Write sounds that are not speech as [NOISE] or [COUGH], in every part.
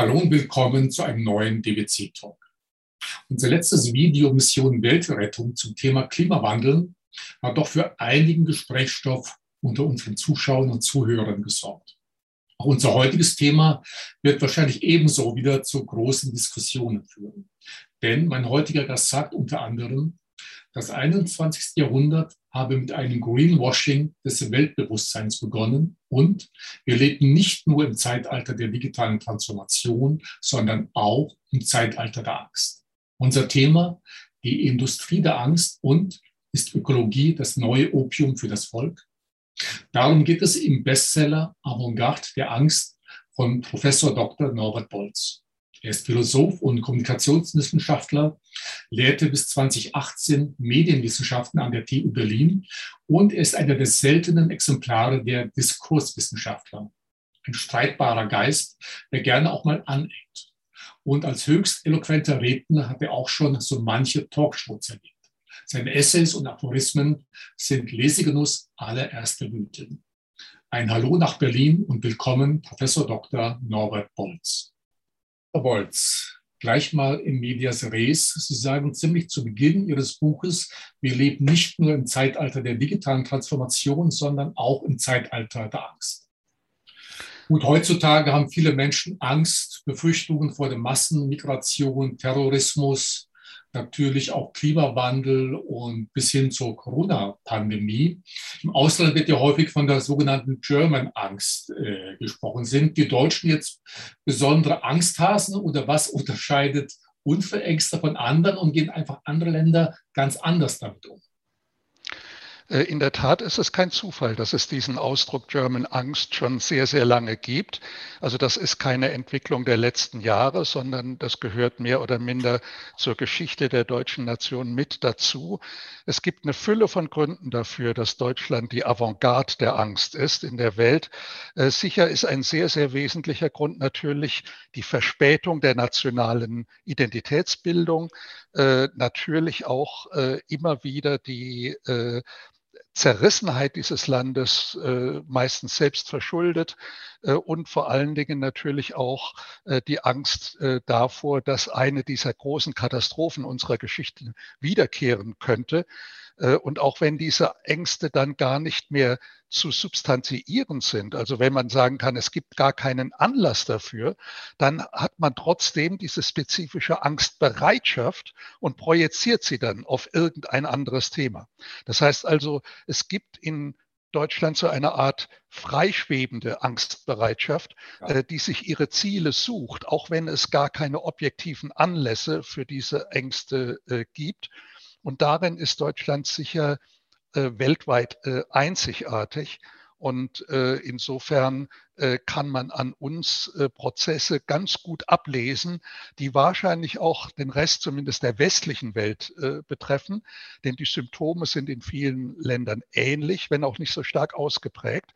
Hallo und willkommen zu einem neuen DWC Talk. Unser letztes Video Mission Weltrettung zum Thema Klimawandel hat doch für einigen Gesprächsstoff unter unseren Zuschauern und Zuhörern gesorgt. Auch unser heutiges Thema wird wahrscheinlich ebenso wieder zu großen Diskussionen führen. Denn mein heutiger Gast sagt unter anderem, das 21. Jahrhundert habe mit einem Greenwashing des Weltbewusstseins begonnen und wir leben nicht nur im Zeitalter der digitalen Transformation, sondern auch im Zeitalter der Angst. Unser Thema, die Industrie der Angst und ist Ökologie das neue Opium für das Volk? Darum geht es im Bestseller Avantgarde der Angst von Professor Dr. Norbert Bolz. Er ist Philosoph und Kommunikationswissenschaftler, lehrte bis 2018 Medienwissenschaften an der TU Berlin und ist einer der seltenen Exemplare der Diskurswissenschaftler. Ein streitbarer Geist, der gerne auch mal aneckt. Und als höchst eloquenter Redner hat er auch schon so manche Talkshows erlebt. Seine Essays und Aphorismen sind Lesegenuss allererster Güte. Ein Hallo nach Berlin und willkommen, Professor Dr. Norbert Bolz. Bolz, gleich mal in medias res. Sie sagen ziemlich zu Beginn Ihres Buches, wir leben nicht nur im Zeitalter der digitalen Transformation, sondern auch im Zeitalter der Angst. Gut, heutzutage haben viele Menschen Angst, Befürchtungen vor der Massenmigration, Terrorismus, natürlich auch Klimawandel und bis hin zur Corona-Pandemie. Im Ausland wird ja häufig von der sogenannten German Angst äh, gesprochen. Sind die Deutschen jetzt besondere Angsthasen oder was unterscheidet unsere Ängste von anderen und gehen einfach andere Länder ganz anders damit um? Äh, in der Tat ist es kein Zufall, dass es diesen Ausdruck German Angst schon sehr, sehr lange gibt. Also das ist keine Entwicklung der letzten Jahre, sondern das gehört mehr oder minder zur Geschichte der deutschen Nation mit dazu. Es gibt eine Fülle von Gründen dafür, dass Deutschland die Avantgarde der Angst ist in der Welt. Äh, sicher ist ein sehr, sehr wesentlicher Grund natürlich die Verspätung der nationalen Identitätsbildung, äh, natürlich auch immer wieder die Zerrissenheit dieses Landes äh, meistens selbst verschuldet äh, und vor allen Dingen natürlich auch äh, die Angst äh, davor, dass eine dieser großen Katastrophen unserer Geschichte wiederkehren könnte. Äh, und auch wenn diese Ängste dann gar nicht mehr zu substanziieren sind, also wenn man sagen kann, es gibt gar keinen Anlass dafür, dann hat man trotzdem diese spezifische Angstbereitschaft und projiziert sie dann auf irgendein anderes Thema. Das heißt also, es gibt in Deutschland so eine Art freischwebende Angstbereitschaft, ja. äh, die sich ihre Ziele sucht, auch wenn es gar keine objektiven Anlässe für diese Ängste äh, gibt. Und darin ist Deutschland sicher äh, weltweit äh, einzigartig. Und äh, insofern kann man an uns äh, Prozesse ganz gut ablesen, die wahrscheinlich auch den Rest zumindest der westlichen Welt äh, betreffen. Denn die Symptome sind in vielen Ländern ähnlich, wenn auch nicht so stark ausgeprägt.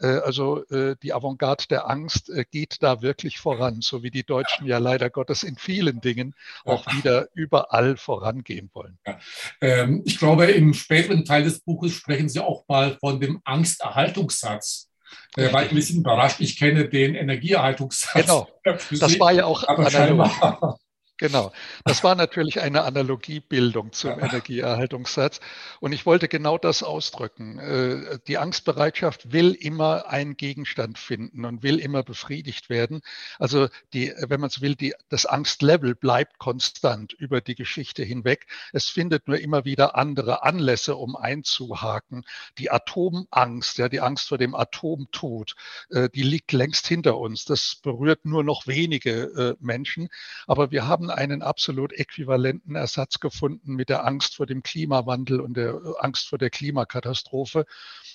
Äh, also äh, die Avantgarde der Angst äh, geht da wirklich voran, so wie die Deutschen ja leider Gottes in vielen Dingen auch wieder überall vorangehen wollen. Ja. Ähm, ich glaube, im späteren Teil des Buches sprechen Sie auch mal von dem Angsterhaltungssatz. Äh, war ich ein bisschen überrascht. Ich kenne den Energieerhaltungssatz. Genau. [LAUGHS] Das war ja auch analog. [LAUGHS] Genau. Das war natürlich eine Analogiebildung zum Energieerhaltungssatz. Und ich wollte genau das ausdrücken. Äh, die Angstbereitschaft will immer einen Gegenstand finden und will immer befriedigt werden. Also die, wenn man so will, die, das Angstlevel bleibt konstant über die Geschichte hinweg. Es findet nur immer wieder andere Anlässe, um einzuhaken. Die Atomangst, ja, die Angst vor dem Atomtod, äh, die liegt längst hinter uns. Das berührt nur noch wenige äh, Menschen. Aber wir haben haben einen absolut äquivalenten Ersatz gefunden mit der Angst vor dem Klimawandel und der äh, Angst vor der Klimakatastrophe,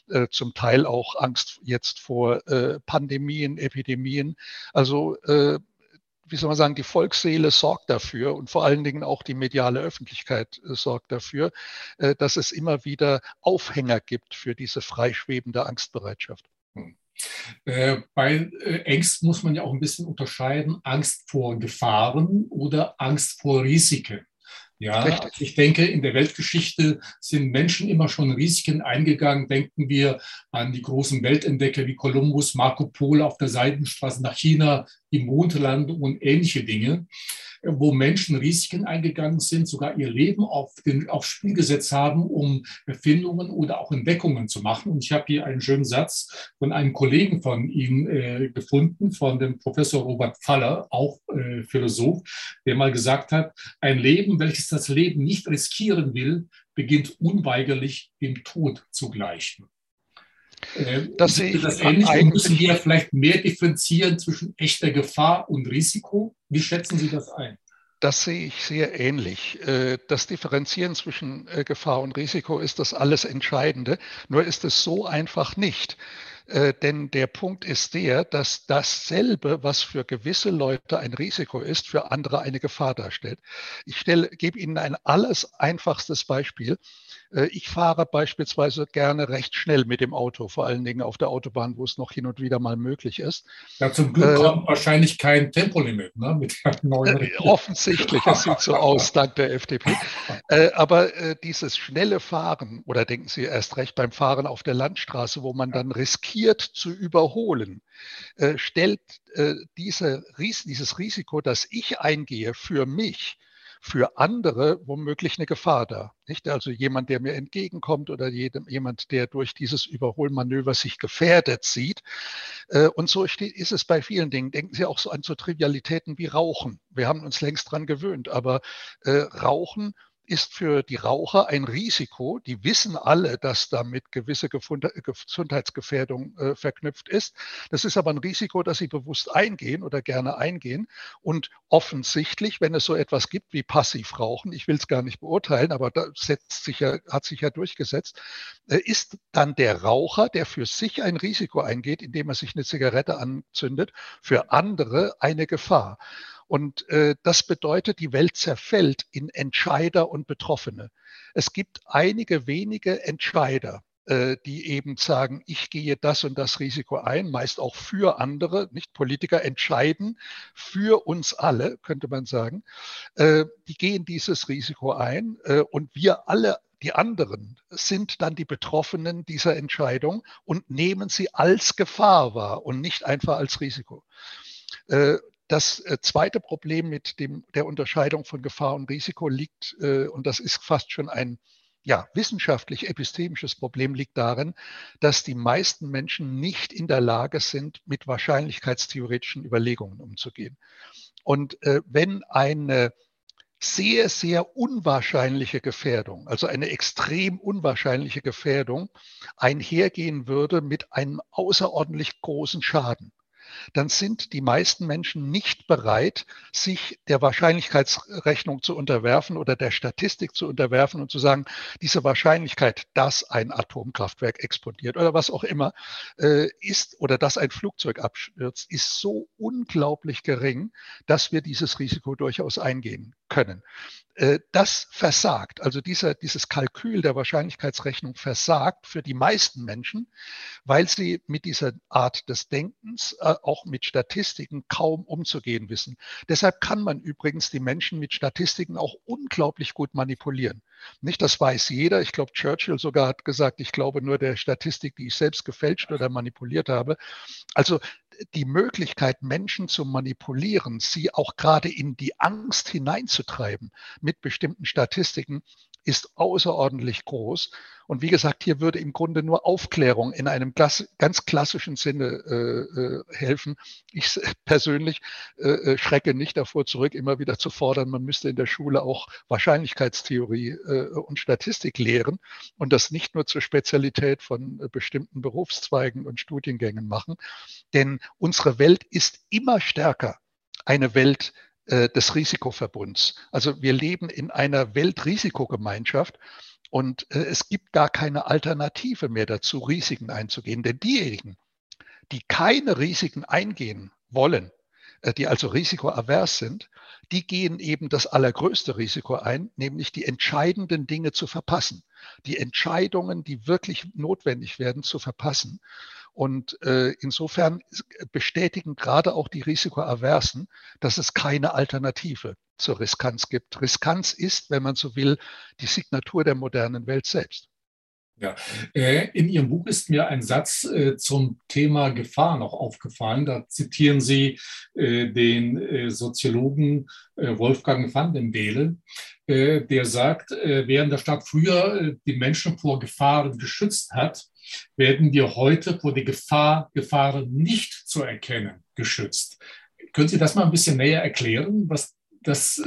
äh, zum Teil auch Angst jetzt vor äh, Pandemien, Epidemien. Also wie soll man sagen, die Volksseele sorgt dafür und vor allen Dingen auch die mediale Öffentlichkeit sorgt dafür, dass es immer wieder Aufhänger gibt für diese freischwebende Angstbereitschaft. Äh, bei äh, Ängsten muss man ja auch ein bisschen unterscheiden, Angst vor Gefahren oder Angst vor Risiken. Ja, Richtig. ich denke, in der Weltgeschichte sind Menschen immer schon Risiken eingegangen. Denken wir an die großen Weltentdecker wie Kolumbus, Marco Polo auf der Seidenstraße nach China, die Mondlandung und ähnliche Dinge wo Menschen Risiken eingegangen sind, sogar ihr Leben auf den, aufs Spiel gesetzt haben, um Erfindungen oder auch Entdeckungen zu machen. Und ich habe hier einen schönen Satz von einem Kollegen von ihm äh, gefunden, von dem Professor Robert Faller, auch äh, Philosoph, der mal gesagt hat, ein Leben, welches das Leben nicht riskieren will, beginnt unweigerlich dem Tod zu gleichen. Äh, das sehe ich das ähnlich. Müssen wir vielleicht mehr differenzieren zwischen echter Gefahr und Risiko? Wie schätzen Sie das ein? Das sehe ich sehr ähnlich. Äh, das Differenzieren zwischen äh, Gefahr und Risiko ist das alles Entscheidende. Nur ist es so einfach nicht. Denn der Punkt ist der, dass dasselbe, was für gewisse Leute ein Risiko ist, für andere eine Gefahr darstellt. Ich stelle, gebe Ihnen ein alles einfachstes Beispiel. Äh, ich fahre beispielsweise gerne recht schnell mit dem Auto, vor allen Dingen auf der Autobahn, wo es noch hin und wieder mal möglich ist. Ja, zum Glück äh, kommt wahrscheinlich kein Tempolimit ne, mit der [LAUGHS] neuen äh, Offensichtlich, es sieht so aus, [LAUGHS] dank der FDP. Äh, aber äh, dieses schnelle Fahren, oder denken Sie erst recht beim Fahren auf der Landstraße, wo man dann riskiert zu überholen, äh, stellt diese, dieses Risiko, das ich eingehe für mich, für andere womöglich eine Gefahr da. Nicht? Also jemand, der mir entgegenkommt oder jedem, jemand, der durch dieses Überholmanöver sich gefährdet sieht. Äh, und so ist es bei vielen Dingen. Denken Sie auch so an so Trivialitäten wie Rauchen. Wir haben uns längst dran gewöhnt, aber äh, Rauchen ist für die Raucher ein Risiko. Die wissen alle, dass damit gewisse Gesundheitsgefährdung äh, verknüpft ist. Das ist aber ein Risiko, das sie bewusst eingehen oder gerne eingehen. Und offensichtlich, wenn es so etwas gibt wie Passivrauchen, ich will es gar nicht beurteilen, aber das setzt sich ja, hat sich ja durchgesetzt, äh, ist dann der Raucher, der für sich ein Risiko eingeht, indem er sich eine Zigarette anzündet, für andere eine Gefahr. Und äh, das bedeutet, die Welt zerfällt in Entscheider und Betroffene. Es gibt einige wenige Entscheider, äh, die eben sagen, ich gehe das und das Risiko ein, meist auch für andere, nicht Politiker entscheiden für uns alle, könnte man sagen. Äh, die gehen dieses Risiko ein äh, und wir alle die anderen sind dann die Betroffenen dieser Entscheidung und nehmen sie als Gefahr wahr und nicht einfach als Risiko. Das äh, zweite Problem mit dem, der Unterscheidung von Gefahr und Risiko liegt, äh, und das ist fast schon ein ja, wissenschaftlich epistemisches Problem liegt darin, dass die meisten Menschen nicht in der Lage sind, mit wahrscheinlichkeitstheoretischen Überlegungen umzugehen. Und äh, wenn eine sehr, sehr unwahrscheinliche Gefährdung, also eine extrem unwahrscheinliche Gefährdung einhergehen würde mit einem außerordentlich großen Schaden, dann sind die meisten Menschen nicht bereit, sich der Wahrscheinlichkeitsrechnung zu unterwerfen oder der Statistik zu unterwerfen und zu sagen, diese Wahrscheinlichkeit, dass ein Atomkraftwerk explodiert oder was auch immer äh, ist oder dass ein Flugzeug abstürzt, ist so unglaublich gering, dass wir dieses Risiko durchaus eingehen können. Äh, das versagt, also dieser, dieses Kalkül der Wahrscheinlichkeitsrechnung versagt für die meisten Menschen, weil sie mit dieser Art des Denkens, äh, auch mit Statistiken kaum umzugehen wissen. Deshalb kann man übrigens die Menschen mit Statistiken auch unglaublich gut manipulieren. Nicht, das weiß jeder. Ich glaube, Churchill sogar hat gesagt, ich glaube nur der Statistik, die ich selbst gefälscht oder manipuliert habe. Also die Möglichkeit, Menschen zu manipulieren, sie auch gerade in die Angst hineinzutreiben mit bestimmten Statistiken, ist außerordentlich groß. Und wie gesagt, hier würde im Grunde nur Aufklärung in einem ganz klassischen Sinne äh, äh, helfen. Ich [LAUGHS] persönlich äh, äh, schrecke nicht davor zurück, immer wieder zu fordern, man müsste in der Schule auch Wahrscheinlichkeitstheorie äh, und Statistik lehren und das nicht nur zur Spezialität von äh, bestimmten Berufszweigen und Studiengängen machen. Denn unsere Welt ist immer stärker eine Welt des Risikoverbunds. Also wir leben in einer Weltrisikogemeinschaft und äh, es gibt gar keine Alternative mehr dazu, Risiken einzugehen. Denn diejenigen, die keine Risiken eingehen wollen, äh, die also risikoavers sind, die gehen eben das allergrößte Risiko ein, nämlich die entscheidenden Dinge zu verpassen, die Entscheidungen, die wirklich notwendig werden, zu verpassen. Und äh, insofern bestätigen gerade auch die Risikoaversen, dass es keine Alternative zur Riskanz gibt. Riskanz ist, wenn man so will, die Signatur der modernen Welt selbst. Ja, äh, in Ihrem Buch ist mir ein Satz äh, zum Thema Gefahr noch aufgefallen. Da zitieren Sie äh, den Soziologen Wolfgang van den Beele, der sagt, während der Staat früher die Menschen vor Gefahren geschützt hat, werden wir heute vor der Gefahr, Gefahren nicht zu erkennen, geschützt. Können Sie das mal ein bisschen näher erklären, was das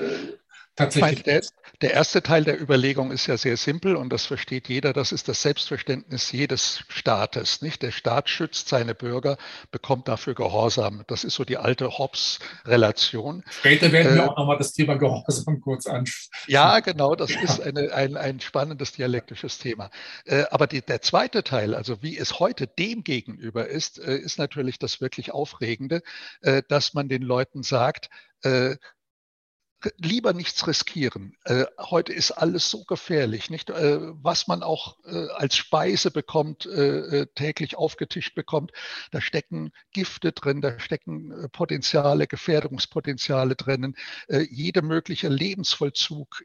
tatsächlich der, der, erste Teil der Überlegung ist ja sehr simpel und das versteht jeder. Das ist das Selbstverständnis jedes Staates. Nicht? Der Staat schützt seine Bürger, bekommt dafür Gehorsam. Das ist so die alte Hobbes-Relation. Später werden wir äh, auch nochmal das Thema Gehorsam kurz anschauen. Ja, genau. Das ja. ist eine, ein, ein spannendes dialektisches Thema. Äh, aber die, der zweite Teil, also wie es heute dem gegenüber ist, äh, ist natürlich das wirklich Aufregende, äh, dass man den Leuten sagt, äh, lieber nichts riskieren. Äh, heute ist alles so gefährlich, nicht? Äh, was man auch äh, als Speise bekommt, äh, äh, täglich aufgetischt bekommt, da stecken Gifte drin, da stecken äh, Potenziale, Gefährdungspotenziale drinnen. jede mögliche Lebensvollzug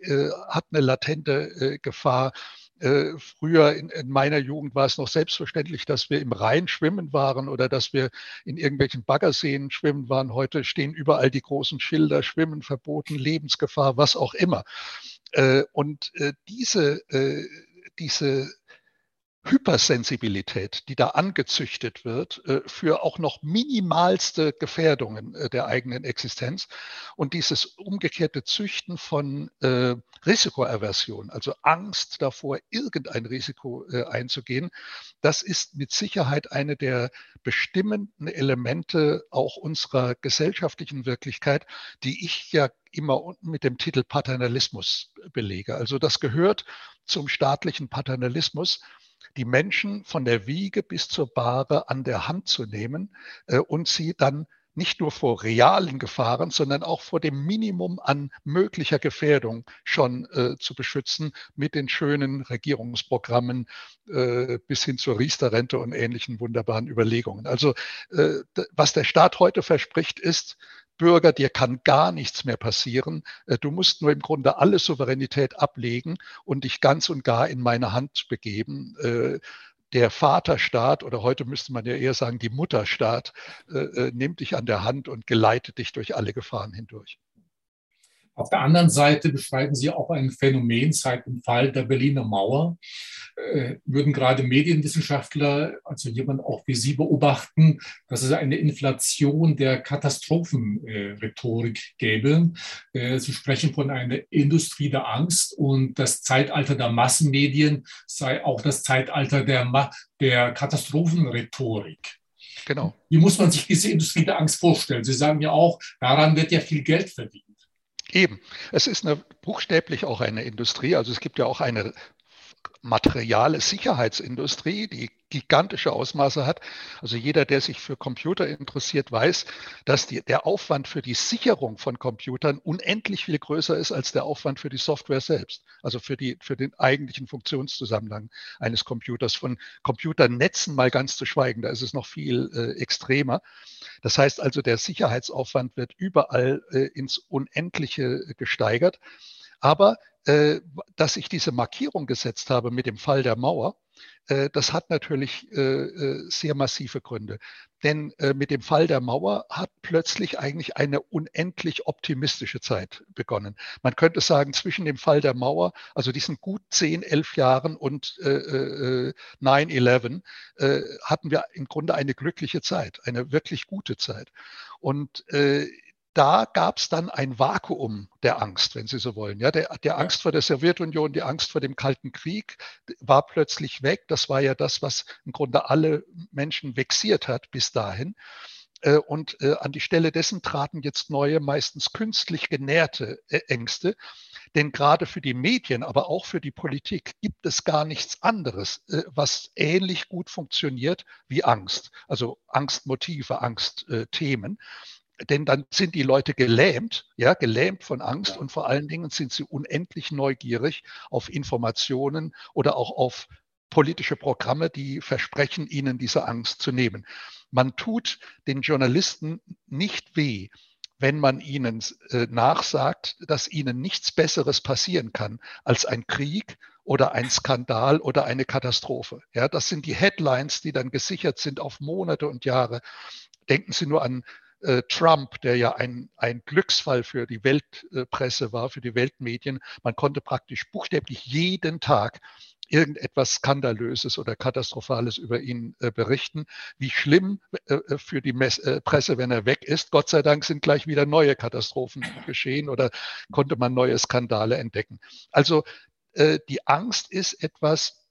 hat eine latente Gefahr. Äh, früher in, in, meiner Jugend war es noch selbstverständlich, dass wir im Rhein schwimmen waren oder dass wir in irgendwelchen Baggerseen schwimmen waren. Heute stehen überall die großen Schilder, Schwimmen verboten, Lebensgefahr, was auch immer. Äh, und äh, diese, äh, diese Hypersensibilität, die da angezüchtet wird äh, für auch noch minimalste Gefährdungen äh, der eigenen Existenz und dieses umgekehrte Züchten von äh, Risikoaversion, also Angst davor, irgendein Risiko einzugehen, das ist mit Sicherheit eine der bestimmenden Elemente auch unserer gesellschaftlichen Wirklichkeit, die ich ja immer mit dem Titel Paternalismus belege. Also das gehört zum staatlichen Paternalismus die Menschen von der Wiege bis zur Bahre an der Hand zu nehmen äh, und sie dann nicht nur vor realen Gefahren, sondern auch vor dem Minimum an möglicher Gefährdung schon äh, zu beschützen mit den schönen Regierungsprogrammen äh, bis hin zur Riester-Rente und ähnlichen wunderbaren Überlegungen. Also äh, was der Staat heute verspricht, ist, Bürger, dir kann gar nichts mehr passieren. Äh, du musst nur im Grunde alle Souveränität ablegen und dich ganz und gar in meine Hand begeben. Äh, der Vaterstaat oder heute müsste man ja eher sagen, die Mutterstaat äh, nimmt dich an der Hand und geleitet dich durch alle Gefahren hindurch. Auf der anderen Seite beschreiben Sie auch ein Phänomen seit dem Fall der Berliner Mauer. Äh, würden gerade Medienwissenschaftler, also jemand auch wie Sie, beobachten, dass es eine Inflation der Katastrophenrhetorik äh, gäbe. Äh, Sie sprechen von einer Industrie der Angst und das Zeitalter der Massenmedien sei auch das Zeitalter der, Ma der Katastrophenrhetorik. Genau. Wie muss man sich diese Industrie der Angst vorstellen? Sie sagen ja auch, daran wird ja viel Geld verdient. Eben. Es ist eine, buchstäblich auch eine Industrie. Also es gibt ja auch eine materiale Sicherheitsindustrie, die gigantische Ausmaße hat. Also jeder, der sich für Computer interessiert, weiß, dass die, der Aufwand für die Sicherung von Computern unendlich viel größer ist als der Aufwand für die Software selbst. Also für, die, für den eigentlichen Funktionszusammenhang eines Computers. Von Computernetzen mal ganz zu schweigen, da ist es noch viel äh, extremer. Das heißt also, der Sicherheitsaufwand wird überall äh, ins Unendliche gesteigert. Aber äh, dass ich diese Markierung gesetzt habe mit dem Fall der Mauer, äh, das hat natürlich äh, äh sehr massive Gründe. Denn äh, mit dem Fall der Mauer hat plötzlich eigentlich eine unendlich optimistische Zeit begonnen. Man könnte sagen, zwischen dem Fall der Mauer, also diesen gut zehn, elf Jahren und 9-11, hatten wir im Grunde eine glückliche Zeit, eine wirklich gute Zeit. Und da gab es dann ein Vakuum der Angst, wenn Sie so wollen. Ja, der, der Angst vor der Sowjetunion, die Angst vor dem Kalten Krieg war plötzlich weg. Das war ja das, was im Grunde alle Menschen vexiert hat bis dahin. Äh, und äh, an die Stelle dessen traten jetzt neue, meistens künstlich genährte äh, Ängste. Denn gerade für die Medien, aber auch für die Politik gibt es gar nichts anderes, was ähnlich gut funktioniert wie Angst. Also Angstmotive, Angstthemen denn dann sind die Leute gelähmt, ja, gelähmt von Angst ja. und vor allen Dingen sind sie unendlich neugierig auf Informationen oder auch auf politische Programme, die versprechen, ihnen diese Angst zu nehmen. Man tut den Journalisten nicht weh, wenn man ihnen äh, nachsagt, dass ihnen nichts Besseres passieren kann als ein Krieg oder ein Skandal oder eine Katastrophe. Ja, das sind die Headlines, die dann gesichert sind auf Monate und Jahre. Denken Sie nur an äh, Trump, der ja ein, ein Glücksfall für die Weltpresse war, für die Weltmedien. Man konnte praktisch buchstäblich jeden Tag irgendetwas Skandalöses oder Katastrophales über ihn äh, berichten. Wie schlimm äh, äh für die Mess äh, Presse, wenn er weg ist. Gott sei Dank sind gleich wieder neue Katastrophen [CLEARS THROAT] geschehen oder konnte man neue Skandale entdecken. Also äh, die Angst ist etwas,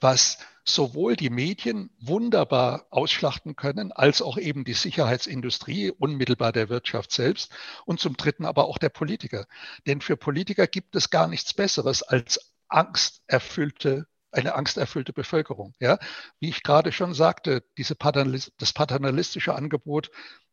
was sowohl die Medien wunderbar ausschlachten können, als auch eben die Sicherheitsindustrie, unmittelbar der Wirtschaft selbst und zum Dritten aber auch der Politiker. Denn für Politiker gibt es gar nichts Besseres als angsterfüllte eine angsterfüllte Bevölkerung. Ja, wie ich gerade schon sagte, diese Paternalist, das paternalistische Angebot,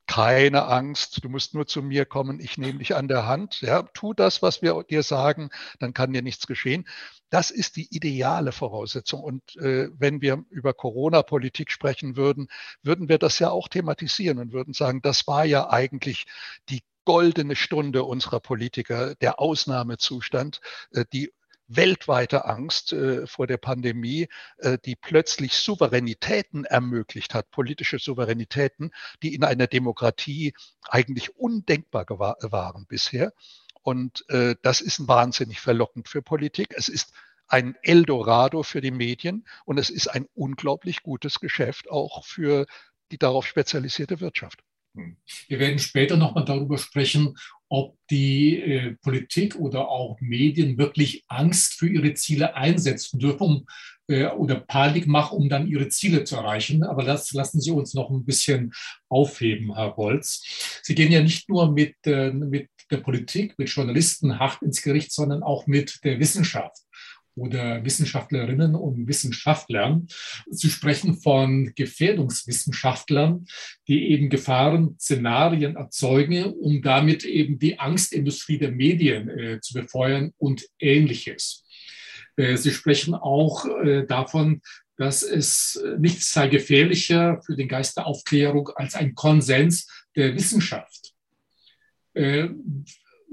keine Angst, du musst nur zu mir kommen, ich nehme dich an der Hand, ja, tu das, was wir dir sagen, dann kann dir nichts geschehen. Das ist die ideale Voraussetzung. Und äh, wenn wir über Corona-Politik sprechen würden, würden wir das ja auch thematisieren und würden sagen, das war ja eigentlich die goldene Stunde unserer Politiker, der Ausnahmezustand, äh, die weltweite Angst äh, vor der Pandemie, äh, die plötzlich Souveränitäten ermöglicht hat, politische Souveränitäten, die in einer Demokratie eigentlich undenkbar waren bisher. Und äh, das ist wahnsinnig verlockend für Politik. Es ist ein Eldorado für die Medien und es ist ein unglaublich gutes Geschäft auch für die darauf spezialisierte Wirtschaft. Hm. Wir werden später nochmal darüber sprechen, ob die äh, Politik oder auch Medien wirklich Angst für ihre Ziele einsetzen dürfen um, äh, oder Panik machen, um dann ihre Ziele zu erreichen. Aber das lassen Sie uns noch ein bisschen aufheben, Herr Bolz. Sie gehen ja nicht nur mit, äh, mit der Politik, mit Journalisten hart ins Gericht, sondern auch mit der Wissenschaft oder Wissenschaftlerinnen und Wissenschaftlern. Sie sprechen von Gefährdungswissenschaftlern, die eben Gefahrenszenarien erzeugen, um damit eben die Angstindustrie der Medien äh, zu befeuern und ähnliches. Äh, Sie sprechen auch äh, davon, dass es nichts sei gefährlicher für den Geist der Aufklärung als ein Konsens der Wissenschaft.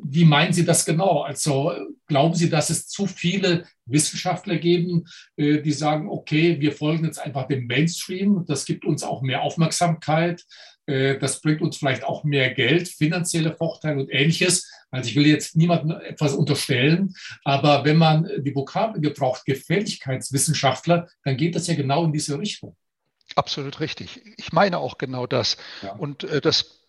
Wie meinen Sie das genau? Also glauben Sie, dass es zu viele Wissenschaftler geben, äh, die sagen, okay, wir folgen jetzt einfach dem Mainstream, das gibt uns auch mehr Aufmerksamkeit, äh, das bringt uns vielleicht auch mehr Geld, finanzielle Vorteile und ähnliches. Also ich will jetzt niemandem etwas unterstellen, aber wenn man die Vokabel gebraucht, Gefälligkeitswissenschaftler, dann geht das ja genau in diese Richtung. Absolut richtig. Ich meine auch genau das. Ja. Und äh, das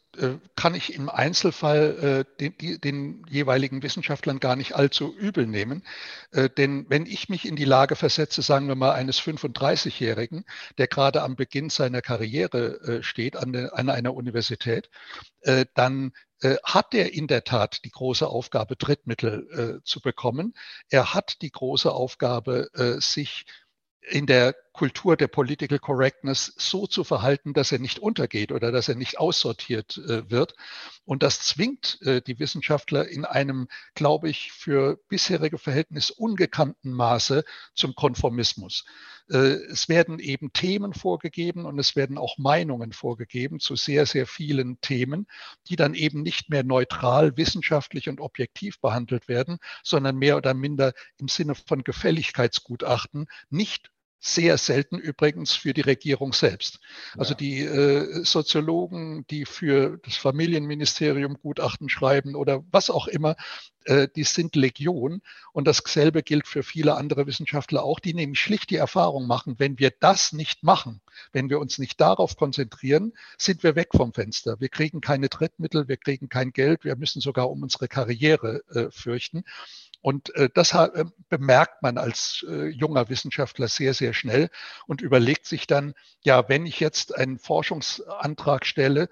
kann ich im Einzelfall äh, den, den, jeweiligen Wissenschaftlern gar nicht allzu übel nehmen. Äh, denn wenn ich mich in die Lage versetze, sagen wir mal, eines 35-Jährigen, der gerade am Beginn seiner Karriere äh, steht an, der, an, einer Universität, äh, dann äh, hat er in der Tat die große Aufgabe, Drittmittel zu bekommen. Er hat die große Aufgabe, sich in der Kultur der Political Correctness so zu verhalten, dass er nicht untergeht oder dass er nicht aussortiert äh, wird. Und das zwingt äh, die Wissenschaftler in einem, glaube ich, für bisherige Verhältnisse ungekannten Maße zum Konformismus. Äh, es werden eben Themen vorgegeben und es werden auch Meinungen vorgegeben zu sehr, sehr vielen Themen, die dann eben nicht mehr neutral, wissenschaftlich und objektiv behandelt werden, sondern mehr oder minder im Sinne von Gefälligkeitsgutachten nicht sehr selten übrigens für die Regierung selbst. Also ja. die äh, Soziologen, die für das Familienministerium Gutachten schreiben oder was auch immer, äh, die sind Legion. Und dasselbe gilt für viele andere Wissenschaftler auch, die nämlich schlicht die Erfahrung machen, wenn wir das nicht machen, wenn wir uns nicht darauf konzentrieren, sind wir weg vom Fenster. Wir kriegen keine Drittmittel, wir kriegen kein Geld, wir müssen sogar um unsere Karriere äh, fürchten. Und äh, das äh, bemerkt man als äh, junger Wissenschaftler sehr, sehr schnell und überlegt sich dann, ja, wenn ich jetzt einen Forschungsantrag stelle,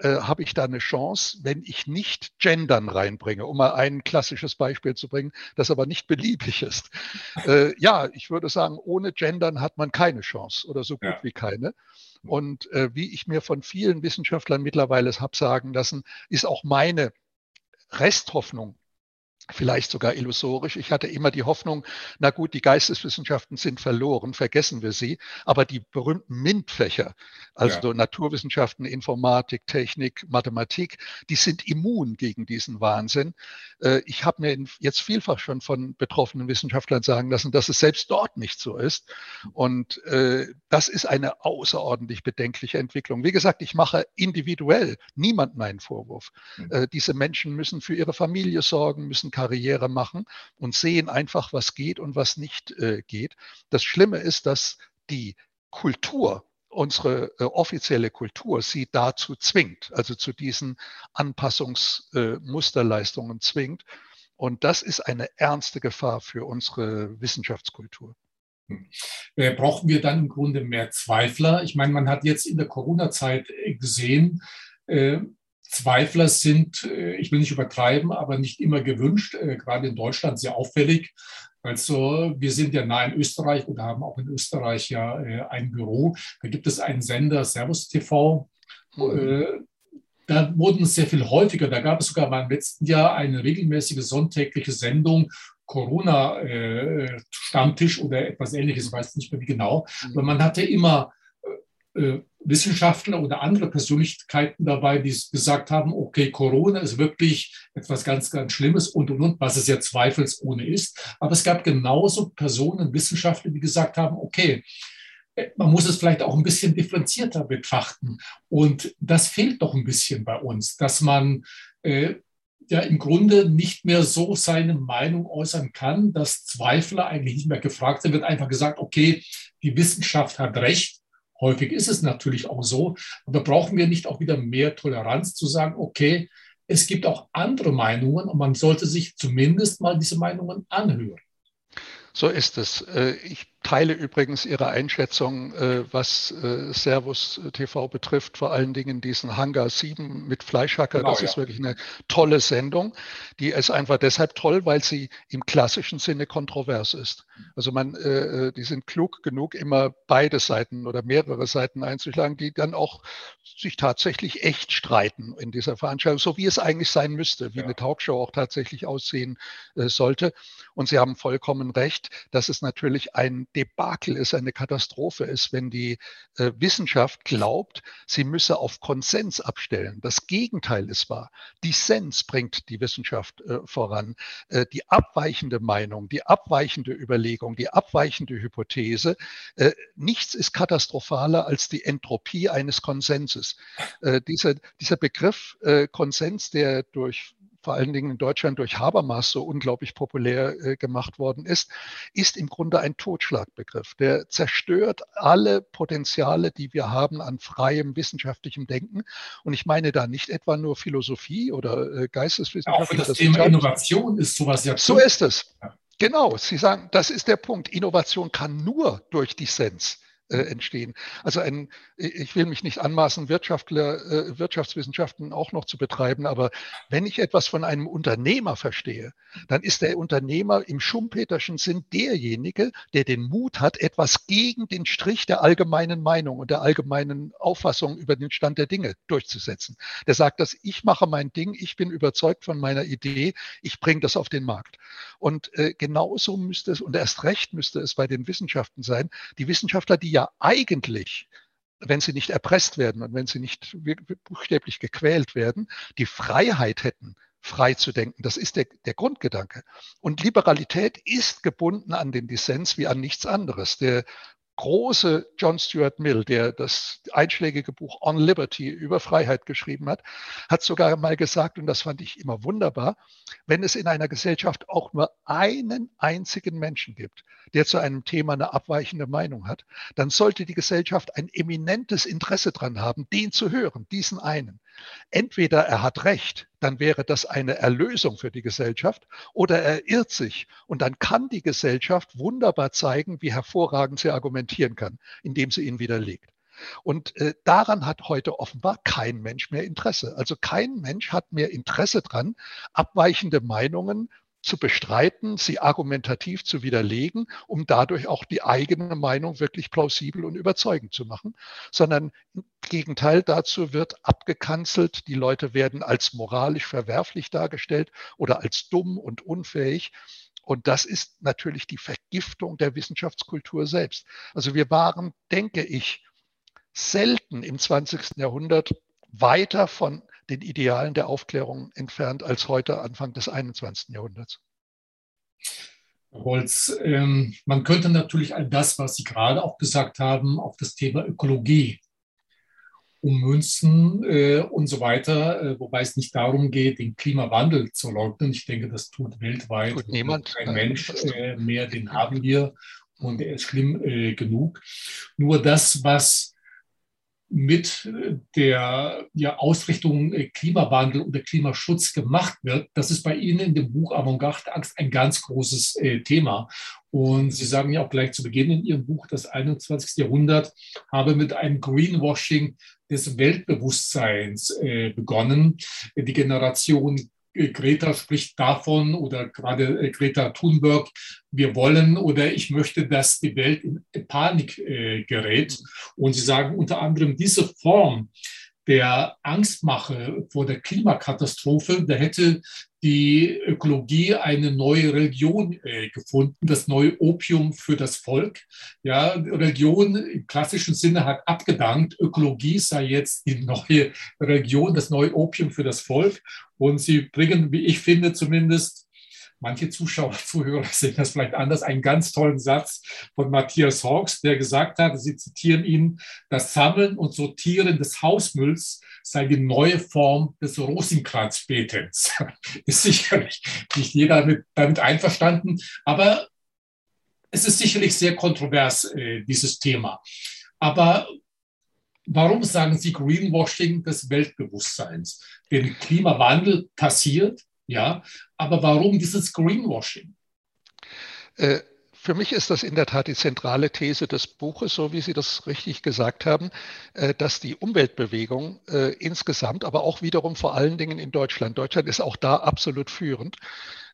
äh, habe ich da eine Chance, wenn ich nicht Gendern reinbringe, um mal ein klassisches Beispiel zu bringen, das aber nicht beliebig ist. [LAUGHS] Äh, ja, ich würde sagen, ohne Gendern hat man keine Chance oder so gut ja. wie keine. Und äh, wie ich mir von vielen Wissenschaftlern mittlerweile habe sagen lassen, ist auch meine Resthoffnung vielleicht sogar illusorisch. Ich hatte immer die Hoffnung, na gut, die Geisteswissenschaften sind verloren, vergessen wir sie, aber die berühmten MINT-Fächer, also ja. Naturwissenschaften, Informatik, Technik, Mathematik, die sind immun gegen diesen Wahnsinn. Äh, ich habe mir jetzt vielfach schon von betroffenen Wissenschaftlern sagen lassen, dass es selbst dort nicht so ist. Und äh, das ist eine außerordentlich bedenkliche Entwicklung. Wie gesagt, ich mache individuell niemandem einen Vorwurf. Mhm. Diese Menschen müssen für ihre Familie sorgen, müssen Karriere machen und sehen einfach, was geht und was nicht äh, geht. Das Schlimme ist, dass die Kultur, unsere äh, offizielle Kultur sie dazu zwingt, also zu diesen Anpassungsmusterleistungen äh, zwingt. Und das ist eine ernste Gefahr für unsere Wissenschaftskultur. Hm. Äh, brauchen wir dann im Grunde mehr Zweifler? Ich meine, man hat jetzt in der Corona-Zeit gesehen, äh, Zweifler sind, äh, ich will nicht übertreiben, aber nicht immer gewünscht, äh, gerade in Deutschland sehr auffällig. Also wir sind ja nah in Österreich und haben auch in Österreich ja äh, ein Büro. Da gibt es einen Sender, Servus TV. Mhm. Da wurden es sehr viel häufiger. Da gab es sogar mal im letzten Jahr eine regelmäßige sonntägliche Sendung, Corona-Stammtisch oder etwas ähnliches, ich weiß nicht mehr wie genau. Mhm. Aber man hatte immer Wissenschaftler oder andere Persönlichkeiten dabei, die gesagt haben, okay, Corona ist wirklich etwas ganz, ganz Schlimmes und, und, und, was es ja zweifelsohne ist. Aber es gab genauso Personen, Wissenschaftler, die gesagt haben, okay, äh, man muss es vielleicht auch ein bisschen differenzierter betrachten. Und das fehlt doch ein bisschen bei uns, dass man äh, ja im Grunde nicht mehr so seine Meinung äußern kann, dass Zweifler eigentlich nicht mehr gefragt sind, wird einfach gesagt, okay, die Wissenschaft hat recht Häufig ist es natürlich auch so, aber brauchen wir nicht auch wieder mehr Toleranz zu sagen, okay, es gibt auch andere Meinungen und man sollte sich zumindest mal diese Meinungen anhören. So ist es. Äh, ich teile übrigens Ihre Einschätzung, äh, was äh, Servus TV betrifft, vor allen Dingen diesen Hangar 7 mit Fleischhacker. Genau, das ja. ist wirklich eine tolle Sendung. Die ist einfach deshalb toll, weil sie im klassischen Sinne kontrovers ist. Also man, äh, die sind klug genug, immer beide Seiten oder mehrere Seiten einzuschlagen, die dann auch sich tatsächlich echt streiten in dieser Veranstaltung, so wie es eigentlich sein müsste, wie ja. eine Talkshow auch tatsächlich aussehen sollte. Und Sie haben vollkommen recht, dass es natürlich ein Debakel ist, eine Katastrophe ist, wenn die äh, Wissenschaft glaubt, sie müsse auf Konsens abstellen. Das Gegenteil ist wahr. Dissens bringt die Wissenschaft äh, voran. Äh, die abweichende Meinung, die abweichende Überlegung, die abweichende Hypothese, äh, nichts ist katastrophaler als die Entropie eines Konsenses. Äh, dieser, dieser Begriff äh, Konsens, der durch vor allen Dingen in Deutschland durch Habermas so unglaublich populär äh, gemacht worden ist, ist im Grunde ein Totschlagbegriff. Der zerstört alle Potenziale, die wir haben an freiem wissenschaftlichem Denken. Und ich meine da nicht etwa nur Philosophie oder äh, Geisteswissenschaft. Auch für das, das Thema Innovation ist sowas ja. So ist es. Genau, Sie sagen, das ist der Punkt. Innovation kann nur durch Dissens äh, entstehen. Also ein, ich will mich nicht anmaßen, Wirtschaftler, äh, Wirtschaftswissenschaften auch noch zu betreiben, aber wenn ich etwas von einem Unternehmer verstehe, dann ist der Unternehmer im schumpeterschen Sinn derjenige, der den Mut hat, etwas gegen den Strich der allgemeinen Meinung und der allgemeinen Auffassung über den Stand der Dinge durchzusetzen. Der sagt, dass ich mache mein Ding, ich bin überzeugt von meiner Idee, ich bringe das auf den Markt. Und äh, genauso müsste es, und erst recht müsste es bei den Wissenschaften sein, die Wissenschaftler, die ja eigentlich wenn sie nicht erpresst werden und wenn sie nicht buchstäblich gequält werden, die Freiheit hätten, frei zu denken. Das ist der, der Grundgedanke. Und Liberalität ist gebunden an den Dissens wie an nichts anderes. Der große John Stuart Mill, der das einschlägige Buch On Liberty über Freiheit geschrieben hat, hat sogar mal gesagt, und das fand ich immer wunderbar, wenn es in einer Gesellschaft auch nur einen einzigen Menschen gibt, der zu einem Thema eine abweichende Meinung hat, dann sollte die Gesellschaft ein eminentes Interesse daran haben, den zu hören, diesen einen. Entweder er hat recht, dann wäre das eine Erlösung für die Gesellschaft, oder er irrt sich und dann kann die Gesellschaft wunderbar zeigen, wie hervorragend sie argumentieren kann, indem sie ihn widerlegt. Und äh, daran hat heute offenbar kein Mensch mehr Interesse. Also kein Mensch hat mehr Interesse dran, abweichende Meinungen zu bestreiten, sie argumentativ zu widerlegen, um dadurch auch die eigene Meinung wirklich plausibel und überzeugend zu machen, sondern im Gegenteil dazu wird abgekanzelt, die Leute werden als moralisch verwerflich dargestellt oder als dumm und unfähig. Und das ist natürlich die Vergiftung der Wissenschaftskultur selbst. Also wir waren, denke ich, selten im 20. Jahrhundert weiter von den Idealen der Aufklärung entfernt als heute Anfang des 21. Jahrhunderts. Holz, ähm, man könnte natürlich all das, was Sie gerade auch gesagt haben, auf das Thema Ökologie ummünzen äh, und so weiter, äh, wobei es nicht darum geht, den Klimawandel zu leugnen. Ich denke, das tut weltweit tut niemand. kein Mensch äh, mehr, den haben wir und der ist schlimm äh, genug. Nur das, was mit der ja, Ausrichtung äh, Klimawandel oder Klimaschutz gemacht wird. Das ist bei Ihnen in dem Buch Avantgarde Angst ein ganz großes äh, Thema. Und Sie sagen ja auch gleich zu Beginn in Ihrem Buch, das 21. Jahrhundert habe mit einem Greenwashing des Weltbewusstseins äh, begonnen. Die Generation Greta spricht davon oder gerade äh, Greta Thunberg, wir wollen oder ich möchte, dass die Welt in Panik äh, gerät. Und sie sagen unter anderem, diese Form der Angstmache vor der Klimakatastrophe, da hätte die Ökologie eine neue Religion äh, gefunden, das neue Opium für das Volk. Ja, Religion im klassischen Sinne hat abgedankt, Ökologie sei jetzt die neue Religion, das neue Opium für das Volk. Und sie bringen, wie ich finde, zumindest manche Zuschauer, [LAUGHS] Zuhörer sehen das vielleicht anders, einen ganz tollen Satz von Matthias Hawks, der gesagt hat, Sie zitieren ihn, das Sammeln und Sortieren des Hausmülls sei die neue Form des Rosenkranzbetens. [LAUGHS] ist sicherlich nicht jeder damit, damit einverstanden, aber es ist sicherlich sehr kontrovers, äh, dieses Thema. Aber Warum sagen Sie Greenwashing des Weltbewusstseins? Denn Klimawandel passiert, ja, aber warum dieses Greenwashing? Äh, für mich ist das in der Tat die zentrale These des Buches, so wie Sie das richtig gesagt haben, äh, dass die Umweltbewegung äh, insgesamt, aber auch wiederum vor allen Dingen in Deutschland, Deutschland ist auch da absolut führend,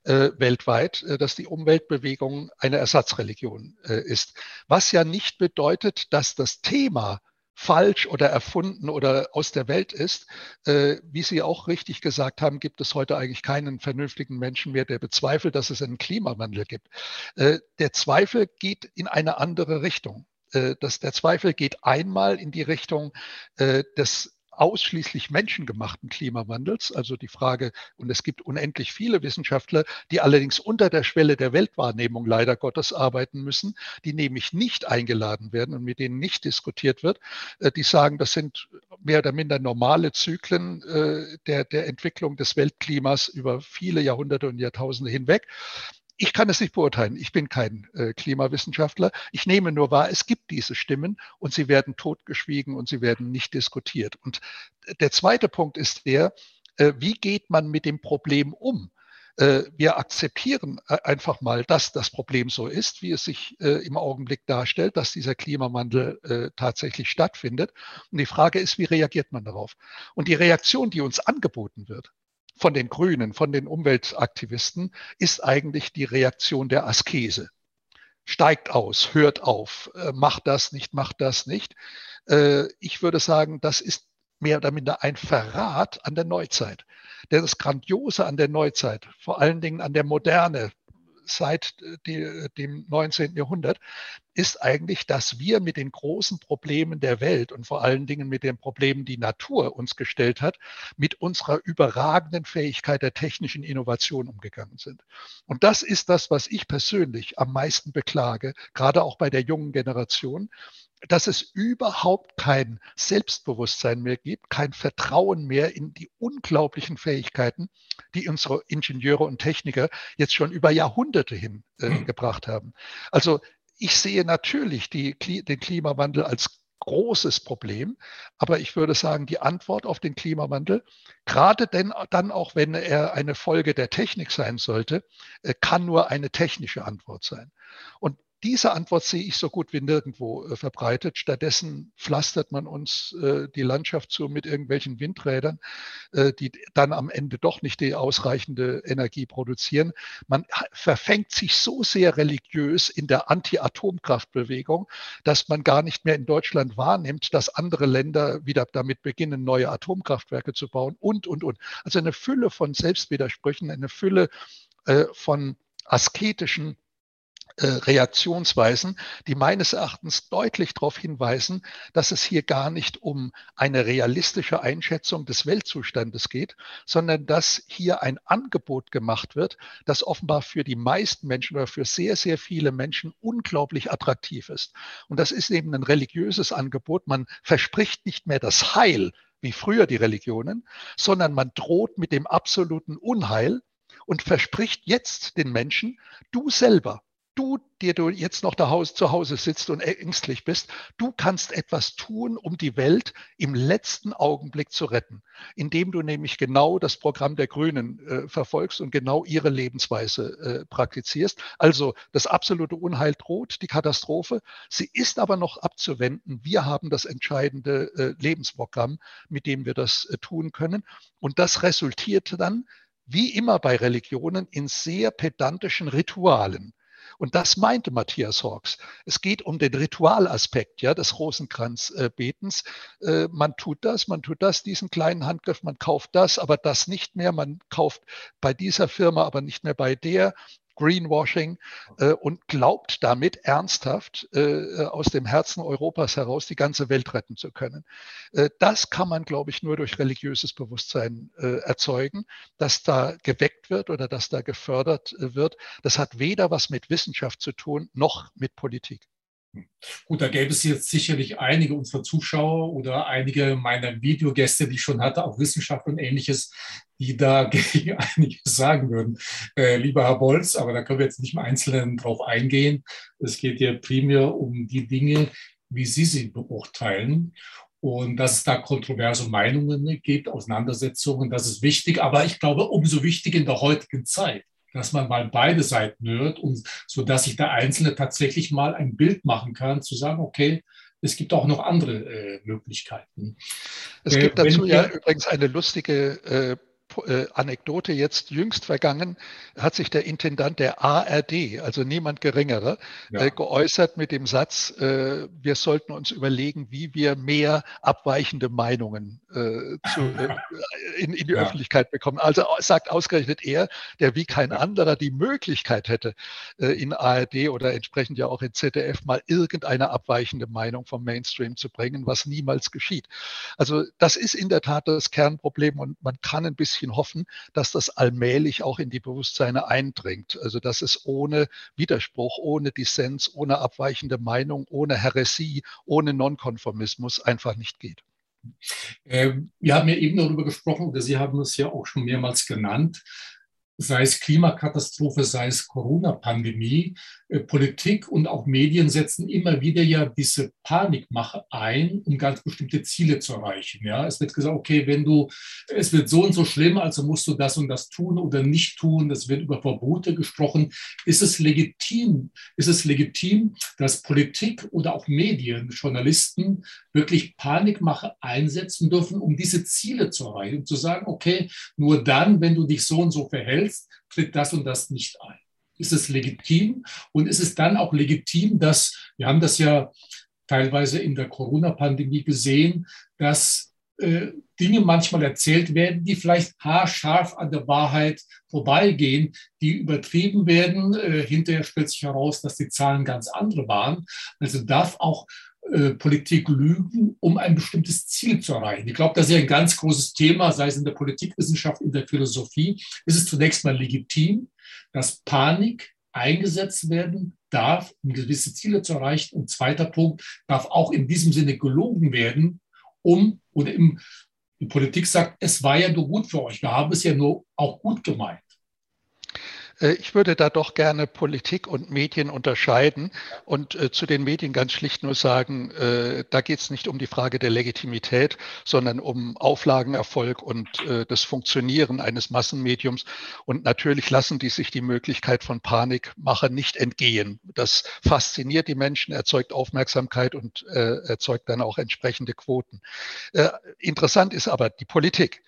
weltweit, dass die Umweltbewegung eine Ersatzreligion ist. Was ja nicht bedeutet, dass das Thema falsch oder erfunden oder aus der Welt ist. Äh, wie Sie auch richtig gesagt haben, gibt es heute eigentlich keinen vernünftigen Menschen mehr, der bezweifelt, dass es einen Klimawandel gibt. Äh, der Zweifel geht in eine andere Richtung. Äh, das, der Zweifel geht einmal in die Richtung äh, des ausschließlich menschengemachten Klimawandels. Also die Frage, und es gibt unendlich viele Wissenschaftler, die allerdings unter der Schwelle der Weltwahrnehmung leider Gottes arbeiten müssen, die nämlich nicht eingeladen werden und mit denen nicht diskutiert wird. Äh, die sagen, das sind mehr oder minder normale Zyklen äh, der, der Entwicklung des Weltklimas über viele Jahrhunderte und Jahrtausende hinweg. Ich kann es nicht beurteilen. Ich bin kein äh, Klimawissenschaftler. Ich nehme nur wahr, es gibt diese Stimmen und sie werden totgeschwiegen und sie werden nicht diskutiert. Und der zweite Punkt ist der, äh, wie geht man mit dem Problem um? Äh, wir akzeptieren äh, einfach mal, dass das Problem so ist, wie es sich äh, im Augenblick darstellt, dass dieser Klimawandel äh, tatsächlich stattfindet. Und die Frage ist, wie reagiert man darauf? Und die Reaktion, die uns angeboten wird, von den Grünen, von den Umweltaktivisten, ist eigentlich die Reaktion der Askese. Steigt aus, hört auf, äh, macht das nicht, macht das nicht. Äh, ich würde sagen, das ist mehr oder minder ein Verrat an der Neuzeit. Denn das Grandiose an der Neuzeit, vor allen Dingen an der Moderne, seit äh, die, dem 19. Jahrhundert, ist eigentlich, dass wir mit den großen Problemen der Welt und vor allen Dingen mit den Problemen, die Natur uns gestellt hat, mit unserer überragenden Fähigkeit der technischen Innovation umgegangen sind. Und das ist das, was ich persönlich am meisten beklage, gerade auch bei der jungen Generation, dass es überhaupt kein Selbstbewusstsein mehr gibt, kein Vertrauen mehr in die unglaublichen Fähigkeiten, die unsere Ingenieure und Techniker jetzt schon über Jahrhunderte hin äh, hm. gebracht haben. Also ich sehe natürlich die, den Klimawandel als großes Problem. Aber ich würde sagen, die Antwort auf den Klimawandel, gerade denn dann auch, wenn er eine Folge der Technik sein sollte, äh, kann nur eine technische Antwort sein. Und diese Antwort sehe ich so gut wie nirgendwo äh, verbreitet. Stattdessen pflastert man uns äh, die Landschaft zu mit irgendwelchen Windrädern, äh, die dann am Ende doch nicht die ausreichende Energie produzieren. Man verfängt sich so sehr religiös in der Anti-Atomkraftbewegung, dass man gar nicht mehr in Deutschland wahrnimmt, dass andere Länder wieder damit beginnen, neue Atomkraftwerke zu bauen und, und, und. Also eine Fülle von Selbstwidersprüchen, eine Fülle von asketischen äh, Reaktionsweisen, die meines Erachtens deutlich darauf hinweisen, dass es hier gar nicht um eine realistische Einschätzung des Weltzustandes geht, sondern dass hier ein Angebot gemacht wird, das offenbar für die meisten Menschen oder für sehr, sehr viele Menschen unglaublich attraktiv ist. Und das ist eben ein religiöses Angebot. Man verspricht nicht mehr das Heil, wie früher die Religionen, sondern man droht mit dem absoluten Unheil und verspricht jetzt den Menschen, du selber du, dir du jetzt noch zu Hause sitzt und ängstlich bist, du kannst etwas tun, um die Welt im letzten Augenblick zu retten, indem du nämlich genau das Programm der Grünen äh, verfolgst und genau ihre Lebensweise äh, praktizierst. Also das absolute Unheil droht, die Katastrophe. Sie ist aber noch abzuwenden. Wir haben das entscheidende äh, Lebensprogramm, mit dem wir das äh, tun können. Und das resultiert dann wie immer bei Religionen in sehr pedantischen Ritualen. Und das meinte Matthias Hawks. Es geht um den Ritualaspekt ja, des Rosenkranzbetens. Äh, man tut das, man tut das, diesen kleinen Handgriff, man kauft das, aber das nicht mehr. Man kauft bei dieser Firma, aber nicht mehr bei der. Greenwashing äh, und glaubt damit ernsthaft äh, aus dem Herzen Europas heraus die ganze Welt retten zu können. Äh, das kann man, glaube ich, nur durch religiöses Bewusstsein äh, erzeugen, dass da geweckt wird oder dass da gefördert äh, wird. Das hat weder was mit Wissenschaft zu tun noch mit Politik. Gut, da gäbe es jetzt sicherlich einige unserer Zuschauer oder einige meiner Videogäste, die ich schon hatte, auch Wissenschaft und ähnliches, die da [LAUGHS] gegen einiges sagen würden. Äh, lieber Herr Bolz, aber da können wir jetzt nicht im Einzelnen drauf eingehen. Es geht hier primär um die Dinge, wie Sie sie beurteilen. Und dass es da kontroverse Meinungen gibt, Auseinandersetzungen, das ist wichtig. Aber ich glaube, umso wichtiger in der heutigen Zeit dass man mal beide Seiten hört und so dass sich der Einzelne tatsächlich mal ein Bild machen kann, zu sagen, okay, es gibt auch noch andere äh, Möglichkeiten. Es gibt äh, dazu ja übrigens eine lustige äh, äh, Anekdote jetzt jüngst vergangen, hat sich der Intendant der ARD, also niemand geringerer, ja. äh, geäußert mit dem Satz, äh, wir sollten uns überlegen, wie wir mehr abweichende Meinungen zu, [LAUGHS] in, in, die ja. Öffentlichkeit bekommen. Also sagt ausgerechnet er, der wie kein anderer die Möglichkeit hätte, in ARD oder entsprechend ja auch in ZDF mal irgendeine abweichende Meinung vom Mainstream zu bringen, was niemals geschieht. Also das ist in der Tat das Kernproblem und man kann ein bisschen bisschen hoffen, dass das allmählich auch in die Bewusstseine eindringt. Also dass es ohne Widerspruch, ohne Dissens, ohne abweichende Meinung, ohne Häresie, ohne Nonkonformismus einfach nicht geht. Ähm, wir haben ja eben darüber gesprochen, oder Sie haben es ja auch schon mehrmals genannt, sei es Klimakatastrophe, sei es Corona-Pandemie, äh, Politik und auch Medien setzen immer wieder ja diese Panikmache ein, um ganz bestimmte Ziele zu erreichen. Ja, es wird gesagt, okay, wenn du, es wird so und so schlimm, also musst du das und das tun oder nicht tun. Es wird über Verbote gesprochen. Ist es legitim? Ist es legitim, dass Politik oder auch Medien, Journalisten wirklich Panikmache einsetzen dürfen, um diese Ziele zu erreichen, um zu sagen, okay, nur dann, wenn du dich so und so verhältst, tritt das und das nicht ein. Ist es legitim? Und ist es dann auch legitim, dass, wir haben das ja teilweise in der Corona-Pandemie gesehen, dass äh, Dinge manchmal erzählt werden, die vielleicht haarscharf an der Wahrheit vorbeigehen, die übertrieben werden. Äh, hinterher stellt sich heraus, dass die Zahlen ganz andere waren. Also darf auch äh, Politik lügen, um ein bestimmtes Ziel zu erreichen. Ich glaube, das ist ja ein ganz großes Thema, sei es in der Politikwissenschaft, in der Philosophie. Ist es zunächst mal legitim, dass Panik eingesetzt werden darf, um gewisse Ziele zu erreichen. Und zweiter Punkt, darf auch in diesem Sinne gelogen werden, um, oder im, die Politik sagt, es war ja nur gut für euch, wir haben es ja nur auch gut gemeint. Äh, ich würde da doch gerne Politik und Medien unterscheiden und äh, zu den Medien ganz schlicht nur sagen, äh, da geht es nicht um die Frage der Legitimität, sondern um Auflagenerfolg und das Funktionieren eines Massenmediums. Und natürlich lassen die sich die Möglichkeit von Panikmache nicht entgehen. Das fasziniert die Menschen, erzeugt Aufmerksamkeit und erzeugt dann auch entsprechende Quoten. Interessant ist aber die Politik.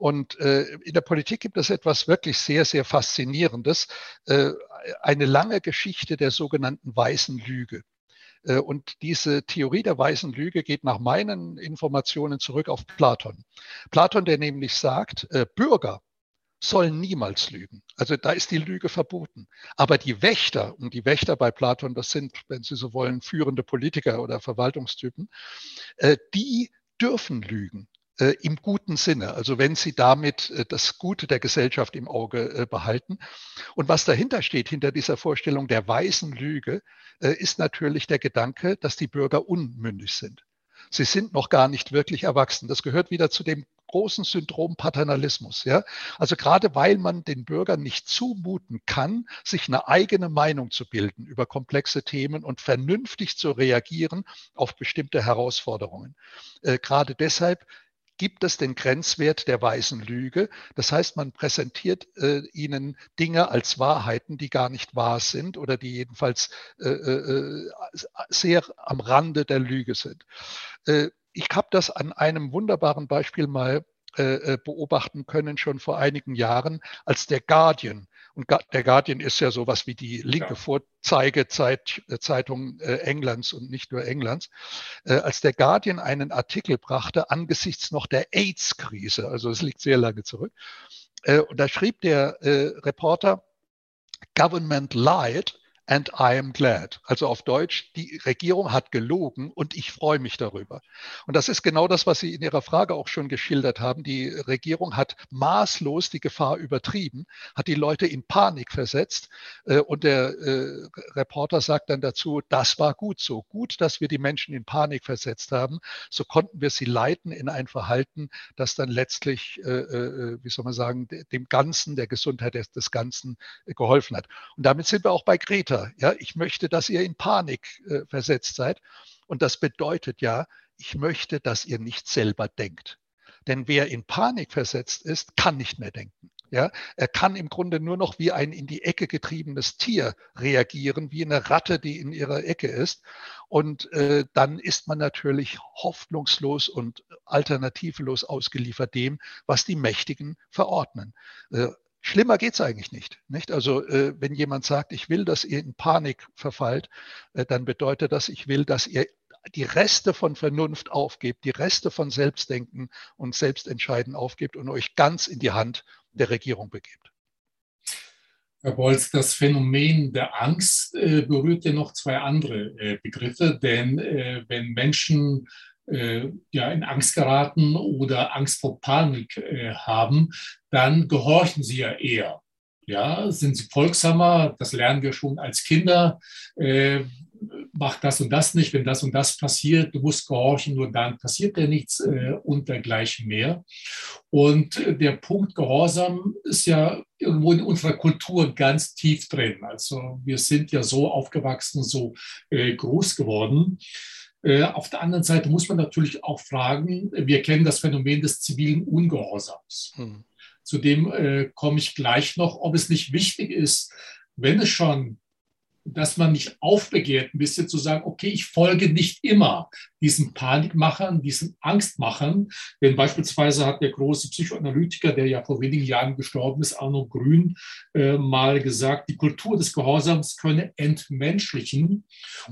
Und äh, in der Politik gibt es etwas wirklich sehr, sehr Faszinierendes, äh, eine lange Geschichte der sogenannten weißen Lüge. Äh, und diese Theorie der weißen Lüge geht nach meinen Informationen zurück auf Platon. Platon, der nämlich sagt, äh, Bürger sollen niemals lügen. Also da ist die Lüge verboten. Aber die Wächter, und die Wächter bei Platon, das sind, wenn Sie so wollen, führende Politiker oder Verwaltungstypen, äh, die dürfen lügen im guten Sinne, also wenn Sie damit äh, das Gute der Gesellschaft im Auge äh, behalten. Und was dahinter steht, hinter dieser Vorstellung der weißen Lüge, äh, ist natürlich der Gedanke, dass die Bürger unmündig sind. Sie sind noch gar nicht wirklich erwachsen. Das gehört wieder zu dem großen Syndrom Paternalismus. Ja? Also gerade weil man den Bürgern nicht zumuten kann, sich eine eigene Meinung zu bilden über komplexe Themen und vernünftig zu reagieren auf bestimmte Herausforderungen. Äh, gerade deshalb gibt es den Grenzwert der weißen Lüge. Das heißt, man präsentiert äh, ihnen Dinge als Wahrheiten, die gar nicht wahr sind oder die jedenfalls äh, äh, sehr am Rande der Lüge sind. Äh, ich habe das an einem wunderbaren Beispiel mal äh, äh, beobachten können, schon vor einigen Jahren, als der Guardian, und der Guardian ist ja sowas wie die linke. Vorzeigezeitung äh, Englands und nicht nur Englands, als der Guardian einen Artikel brachte angesichts noch der AIDS-Krise, also es liegt sehr lange zurück, und da schrieb der Reporter, Government lied and I am glad. Also auf Deutsch, die Regierung hat gelogen und ich freue mich darüber. Und das ist genau das, was Sie in Ihrer Frage auch schon geschildert haben. Die Regierung hat maßlos die Gefahr übertrieben, hat die Leute in Panik versetzt. Äh, und der äh, Reporter sagt dann dazu, das war gut so. Gut, dass wir die Menschen in Panik versetzt haben. So konnten wir sie leiten in ein Verhalten, das dann letztlich, äh, wie soll man sagen, dem Ganzen, der Gesundheit des Ganzen geholfen hat. Und damit sind wir auch bei Greta. Ja, ich möchte, dass ihr in Panik äh, versetzt seid. Und das bedeutet ja, ich möchte, dass ihr nicht selber denkt. Denn wer in Panik versetzt ist, kann nicht mehr denken. Ja, er kann im Grunde nur noch wie ein in die Ecke getriebenes Tier reagieren, wie eine Ratte, die in ihrer Ecke ist. Und äh, dann ist man natürlich hoffnungslos und alternativlos ausgeliefert dem, was die Mächtigen verordnen. Äh, Schlimmer geht's eigentlich nicht, nicht. Also äh, wenn jemand sagt, ich will, dass ihr in Panik verfallt, äh, dann bedeutet das, ich will, dass ihr die Reste von Vernunft aufgebt, die Reste von Selbstdenken und Selbstentscheiden aufgebt und euch ganz in die Hand der Regierung begebt. Herr Bolz, das Phänomen der Angst äh, berührt ja noch zwei andere äh, Begriffe, denn äh, wenn Menschen ja, in Angst geraten oder Angst vor Panik äh, haben, dann gehorchen sie ja eher. Ja, sind sie folgsamer, das lernen wir schon als Kinder. Äh, mach das und das nicht, wenn das und das passiert, du musst gehorchen, nur dann passiert dir nichts äh, und dergleichen mehr. Und äh, der Punkt Gehorsam ist ja irgendwo in unserer Kultur ganz tief drin. Also wir sind ja so aufgewachsen, so äh, groß geworden. Äh, auf der anderen Seite muss man natürlich auch fragen, wir kennen das Phänomen des zivilen Ungehorsams. Hm. Zu dem äh, komme ich gleich noch, ob es nicht wichtig ist, wenn es schon dass man nicht aufbegehrt, ein bisschen zu sagen, okay, ich folge nicht immer diesen Panikmachern, diesen Angstmachern. Denn beispielsweise hat der große Psychoanalytiker, der ja vor wenigen Jahren gestorben ist, Arno Grün, äh, mal gesagt, die Kultur des Gehorsams könne entmenschlichen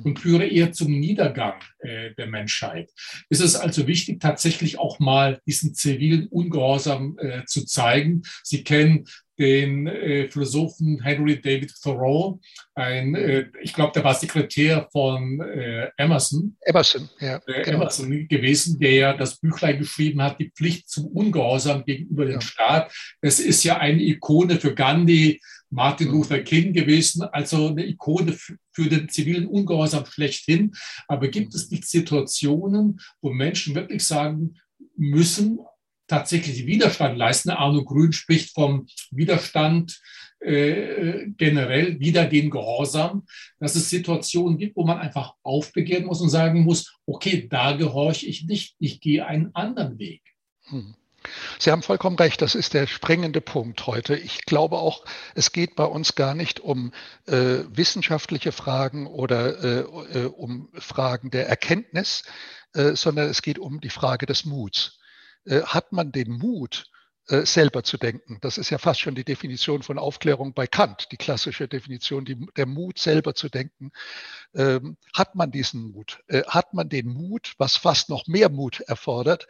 und führe eher zum Niedergang äh, der Menschheit. Es ist also wichtig, tatsächlich auch mal diesen zivilen Ungehorsam äh, zu zeigen. Sie kennen den äh, Philosophen Henry David Thoreau, ein, äh, ich glaube, der war Sekretär von äh, Emerson. Emerson, ja. Äh, genau. Emerson gewesen, der ja das Büchlein geschrieben hat, die Pflicht zum Ungehorsam gegenüber ja. dem Staat. Es ist ja eine Ikone für Gandhi, Martin Luther King gewesen, also eine Ikone für den zivilen Ungehorsam schlechthin. Aber gibt es nicht Situationen, wo Menschen wirklich sagen müssen, tatsächlich Widerstand leisten. Arno Grün spricht vom Widerstand äh, generell wieder den Gehorsam, dass es Situationen gibt, wo man einfach aufbegehren muss und sagen muss, okay, da gehorche ich nicht, ich gehe einen anderen Weg. Hm. Sie haben vollkommen recht, das ist der springende Punkt heute. Ich glaube auch, es geht bei uns gar nicht um äh, wissenschaftliche Fragen oder äh, äh, um Fragen der Erkenntnis, äh, sondern es geht um die Frage des Muts. Äh, hat man den Mut, äh, selber zu denken. Das ist ja fast schon die Definition von Aufklärung bei Kant, die klassische Definition, die, der Mut, selber zu denken. Ähm, hat man diesen Mut? Äh, hat man den Mut, was fast noch mehr Mut erfordert,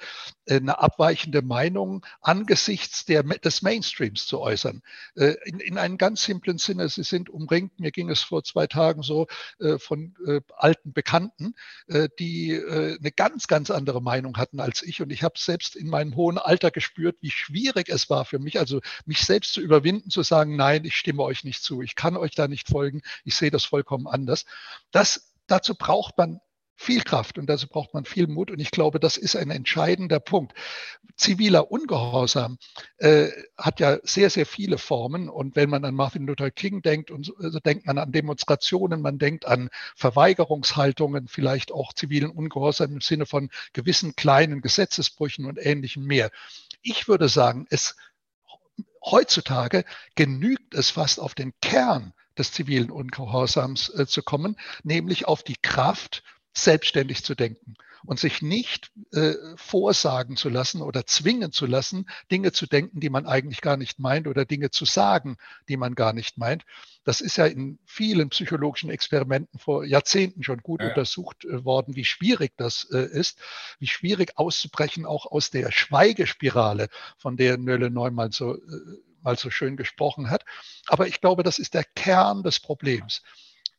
äh, eine abweichende Meinung angesichts der, des Mainstreams zu äußern? Äh, in, in einem ganz simplen Sinne, Sie sind umringt, mir ging es vor zwei Tagen so, äh, von äh, alten Bekannten, die eine ganz, ganz andere Meinung hatten als ich. Und ich habe selbst in meinem hohen Alter gespürt, wie schwierig es war für mich, also mich selbst zu überwinden, zu sagen, nein, ich stimme euch nicht zu, ich kann euch da nicht folgen, ich sehe das vollkommen anders. Das, dazu braucht man viel Kraft und dazu braucht man viel Mut. Und ich glaube, das ist ein entscheidender Punkt. Ziviler Ungehorsam äh, hat ja sehr, sehr viele Formen. Und wenn man an Martin Luther King denkt, und so, also denkt man an Demonstrationen, man denkt an Verweigerungshaltungen, vielleicht auch zivilen Ungehorsam im Sinne von gewissen kleinen Gesetzesbrüchen und ähnlichem mehr. Ich würde sagen, es heutzutage genügt es fast auf den Kern des zivilen Ungehorsams äh, zu kommen, nämlich auf die Kraft, selbstständig zu denken und sich nicht äh, vorsagen zu lassen oder zwingen zu lassen, Dinge zu denken, die man eigentlich gar nicht meint oder Dinge zu sagen, die man gar nicht meint. Das ist ja in vielen psychologischen Experimenten vor Jahrzehnten schon gut ja. untersucht äh, worden, wie schwierig das äh, ist, wie schwierig auszubrechen auch aus der Schweigespirale, von der Nölle Neumann so, äh, mal so schön gesprochen hat. Aber ich glaube, das ist der Kern des Problems.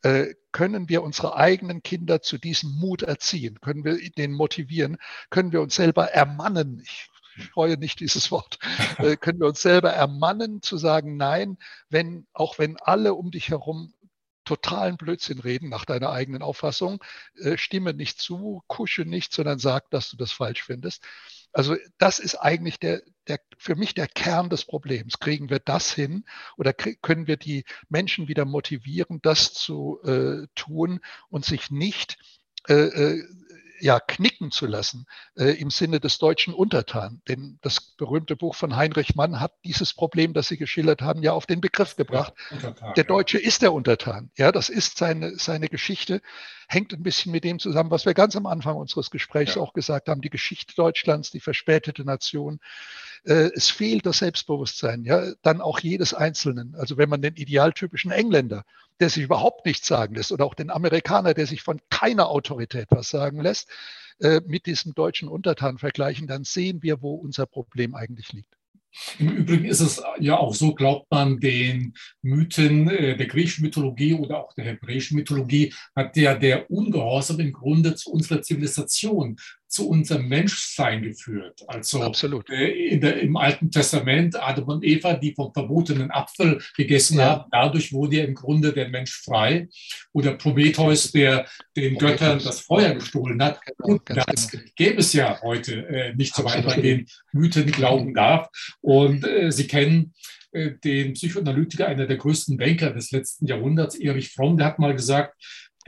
Äh, können wir unsere eigenen Kinder zu diesem Mut erziehen? Können wir den motivieren? Können wir uns selber ermannen? Ich freue nicht dieses Wort. [LAUGHS] Äh, können wir uns selber ermannen zu sagen, nein, wenn, auch wenn alle um dich herum totalen Blödsinn reden, nach deiner eigenen Auffassung, äh, stimme nicht zu, kusche nicht, sondern sag, dass du das falsch findest. Also das ist eigentlich der, der, für mich der Kern des Problems. Kriegen wir das hin oder können wir die Menschen wieder motivieren, das zu äh, tun und sich nicht äh, äh ja, knicken zu lassen äh, im Sinne des deutschen Untertan. Denn das berühmte Buch von Heinrich Mann hat dieses Problem, das Sie geschildert haben, ja auf den Begriff gebracht. Ja, der Deutsche ja. ist der Untertan. Ja, das ist seine, seine Geschichte, hängt ein bisschen mit dem zusammen, was wir ganz am Anfang unseres Gesprächs ja. auch gesagt haben, die Geschichte Deutschlands, die verspätete Nation. Äh, es fehlt das Selbstbewusstsein, ja, dann auch jedes Einzelnen. Also wenn man den idealtypischen Engländer, der sich überhaupt nichts sagen lässt, oder auch den Amerikaner, der sich von keiner Autorität was sagen lässt, äh, mit diesem deutschen Untertan vergleichen, dann sehen wir, wo unser Problem eigentlich liegt. Im Übrigen ist es ja auch so, glaubt man den Mythen äh, der griechischen Mythologie oder auch der hebräischen Mythologie, hat der, der Ungehorsam im Grunde zu unserer Zivilisation zu unserem Menschsein geführt. Also Absolut. Äh, der, im Alten Testament Adam und Eva, die vom verbotenen Apfel gegessen ja. haben, dadurch wurde ja im Grunde der Mensch frei. Oder Prometheus, der den Prometheus. Göttern das Feuer gestohlen hat. Genau, und das genau. gäbe es ja heute äh, nicht, soweit man den Mythen glauben darf. Und äh, Sie kennen äh, den Psychoanalytiker, einer der größten Banker des letzten Jahrhunderts, Erich Fromm, der hat mal gesagt,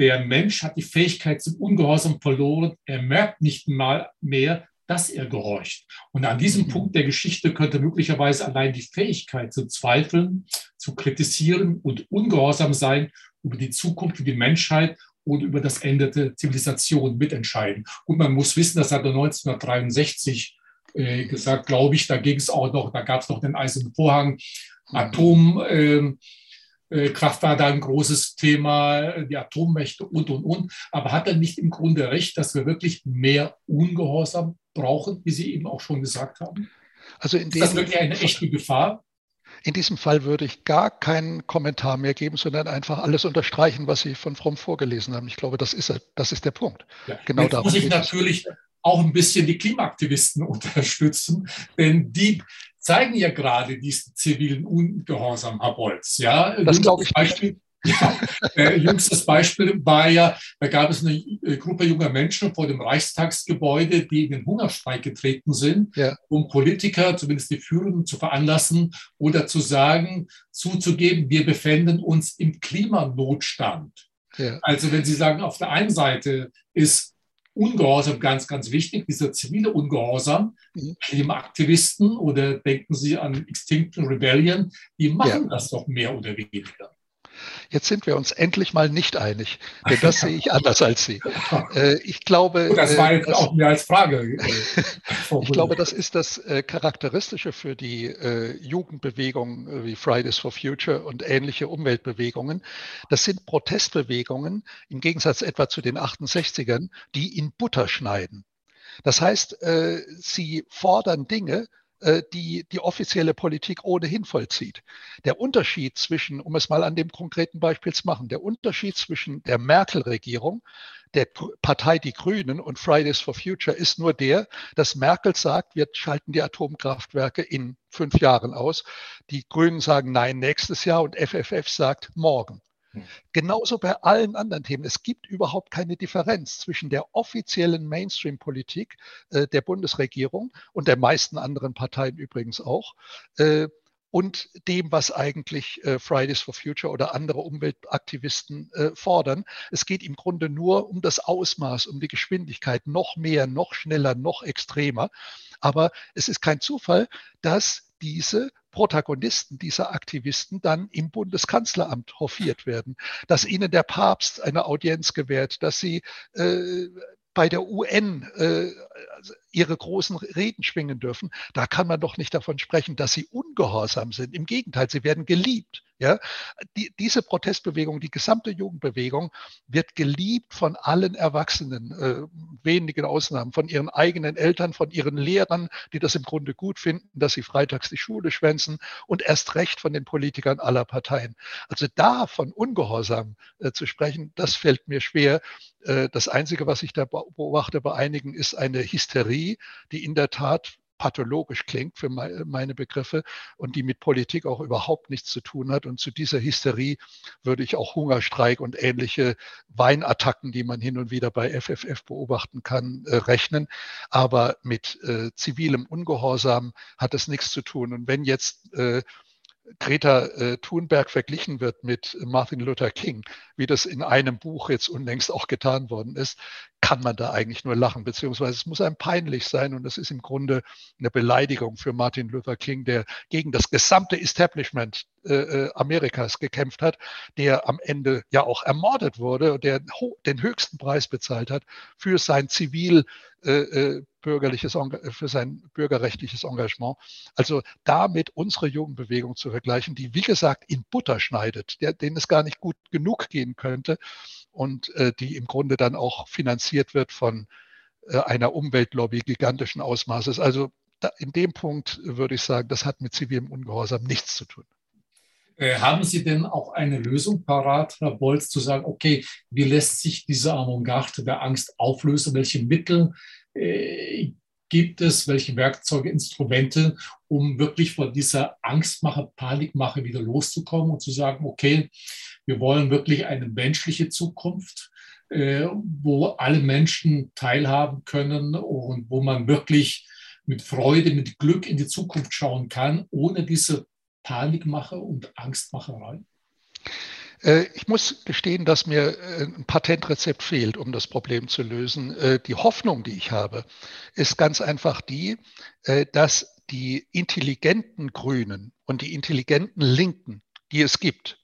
der Mensch hat die Fähigkeit zum Ungehorsam verloren. Er merkt nicht mal mehr, dass er gehorcht. Und an diesem mhm. Punkt der Geschichte könnte möglicherweise allein die Fähigkeit zu zweifeln, zu kritisieren und ungehorsam sein über die Zukunft für die Menschheit und über das Ende der Zivilisation mitentscheiden. Und man muss wissen, das hat er 1963 äh, gesagt, glaube ich, da ging es auch noch, da gab es noch den Eisernen Vorhang, mhm. Atom. Äh, Kraft war da ein großes Thema, die Atommächte und, und, und. Aber hat er nicht im Grunde recht, dass wir wirklich mehr Ungehorsam brauchen, wie Sie eben auch schon gesagt haben? Also in Ist das wirklich eine echte Gefahr? In diesem Fall würde ich gar keinen Kommentar mehr geben, sondern einfach alles unterstreichen, was Sie von Fromm vorgelesen haben. Ich glaube, das ist, das ist der Punkt. Ja, genau Jetzt muss ich natürlich auch ein bisschen die Klimaaktivisten [LAUGHS] unterstützen, denn die zeigen ja gerade diesen zivilen Ungehorsam, Herr Bolz. Ja, das glaube ich Beispiel, [LAUGHS] Ja, äh, jüngstes Beispiel war ja, da gab es eine äh, Gruppe junger Menschen vor dem Reichstagsgebäude, die in den Hungerstreik getreten sind, ja. um Politiker, zumindest die Führenden, zu veranlassen oder zu sagen, zuzugeben, wir befinden uns im Klimanotstand. Ja. Also wenn Sie sagen, auf der einen Seite ist Ungehorsam ganz, ganz wichtig, dieser zivile Ungehorsam. Mhm. Klimaaktivisten oder denken Sie an Extinction Rebellion, die machen ja. das doch mehr oder weniger. Jetzt sind wir uns endlich mal nicht einig, denn [LAUGHS] das sehe ich anders als Sie. [LAUGHS] Äh, ich glaube, das war jetzt äh, auch mir als Frage. Äh, [LAUGHS] ich glaube, das ist das Charakteristische für die Jugendbewegungen wie Fridays for Future und ähnliche Umweltbewegungen. Das sind Protestbewegungen im Gegensatz etwa zu den 68ern, die in Butter schneiden. Das heißt, sie fordern Dinge, äh, die die offizielle Politik ohnehin vollzieht. Der Unterschied zwischen, um es mal an dem konkreten Beispiel zu machen, der Unterschied zwischen der Merkel-Regierung, der Partei Die Grünen und Fridays for Future ist nur der, dass Merkel sagt, wir schalten die Atomkraftwerke in fünf Jahren aus. Die Grünen sagen nein nächstes Jahr und FFF sagt morgen. Hm. Genauso bei allen anderen Themen. Es gibt überhaupt keine Differenz zwischen der offiziellen Mainstream-Politik äh, der Bundesregierung und der meisten anderen Parteien übrigens auch. Äh, und dem, was eigentlich äh, Fridays for Future oder andere Umweltaktivisten äh, fordern. Es geht im Grunde nur um das Ausmaß, um die Geschwindigkeit, noch mehr, noch schneller, noch extremer. Aber es ist kein Zufall, dass diese Protagonisten dieser Aktivisten dann im Bundeskanzleramt hofiert werden, dass ihnen der Papst eine Audienz gewährt, dass sie äh, bei der UN äh, ihre großen Reden schwingen dürfen, da kann man doch nicht davon sprechen, dass sie ungehorsam sind. Im Gegenteil, sie werden geliebt. Ja, die, diese Protestbewegung, die gesamte Jugendbewegung wird geliebt von allen Erwachsenen, äh, wenigen Ausnahmen, von ihren eigenen Eltern, von ihren Lehrern, die das im Grunde gut finden, dass sie freitags die Schule schwänzen und erst recht von den Politikern aller Parteien. Also da von Ungehorsam äh, zu sprechen, das fällt mir schwer. Äh, das Einzige, was ich da beobachte bei einigen, ist eine Hysterie, die in der Tat pathologisch klingt für meine Begriffe und die mit Politik auch überhaupt nichts zu tun hat. Und zu dieser Hysterie würde ich auch Hungerstreik und ähnliche Weinattacken, die man hin und wieder bei FFF beobachten kann, äh, rechnen. Aber mit äh, zivilem Ungehorsam hat es nichts zu tun. Und wenn jetzt äh, Greta äh, Thunberg verglichen wird mit Martin Luther King, wie das in einem Buch jetzt unlängst auch getan worden ist, kann man da eigentlich nur lachen, beziehungsweise es muss einem peinlich sein und das ist im Grunde eine Beleidigung für Martin Luther King, der gegen das gesamte Establishment äh, äh Amerikas gekämpft hat, der am Ende ja auch ermordet wurde und der den höchsten Preis bezahlt hat für sein zivil äh, äh bürgerliches, für sein bürgerrechtliches Engagement. Also damit unsere Jugendbewegung zu vergleichen, die wie gesagt in Butter schneidet, der, denen es gar nicht gut genug gehen könnte und äh, die im Grunde dann auch finanziert wird von äh, einer Umweltlobby gigantischen Ausmaßes. Also da, in dem Punkt würde ich sagen, das hat mit zivilem Ungehorsam nichts zu tun. Äh, haben Sie denn auch eine Lösung parat, Herr Bolz, zu sagen, okay, wie lässt sich diese Avantgarde der Angst auflösen? Welche Mittel äh, gibt es, welche Werkzeuge, Instrumente, um wirklich von dieser Angstmache, Panikmache wieder loszukommen und zu sagen, okay, wir wollen wirklich eine menschliche Zukunft, äh, wo alle Menschen teilhaben können und wo man wirklich mit Freude, mit Glück in die Zukunft schauen kann, ohne diese Panikmache und Angstmacherei? Äh, ich muss gestehen, dass mir äh, ein Patentrezept fehlt, um das Problem zu lösen. Äh, die Hoffnung, die ich habe, ist ganz einfach die, dass die intelligenten Grünen und die intelligenten Linken, die es gibt,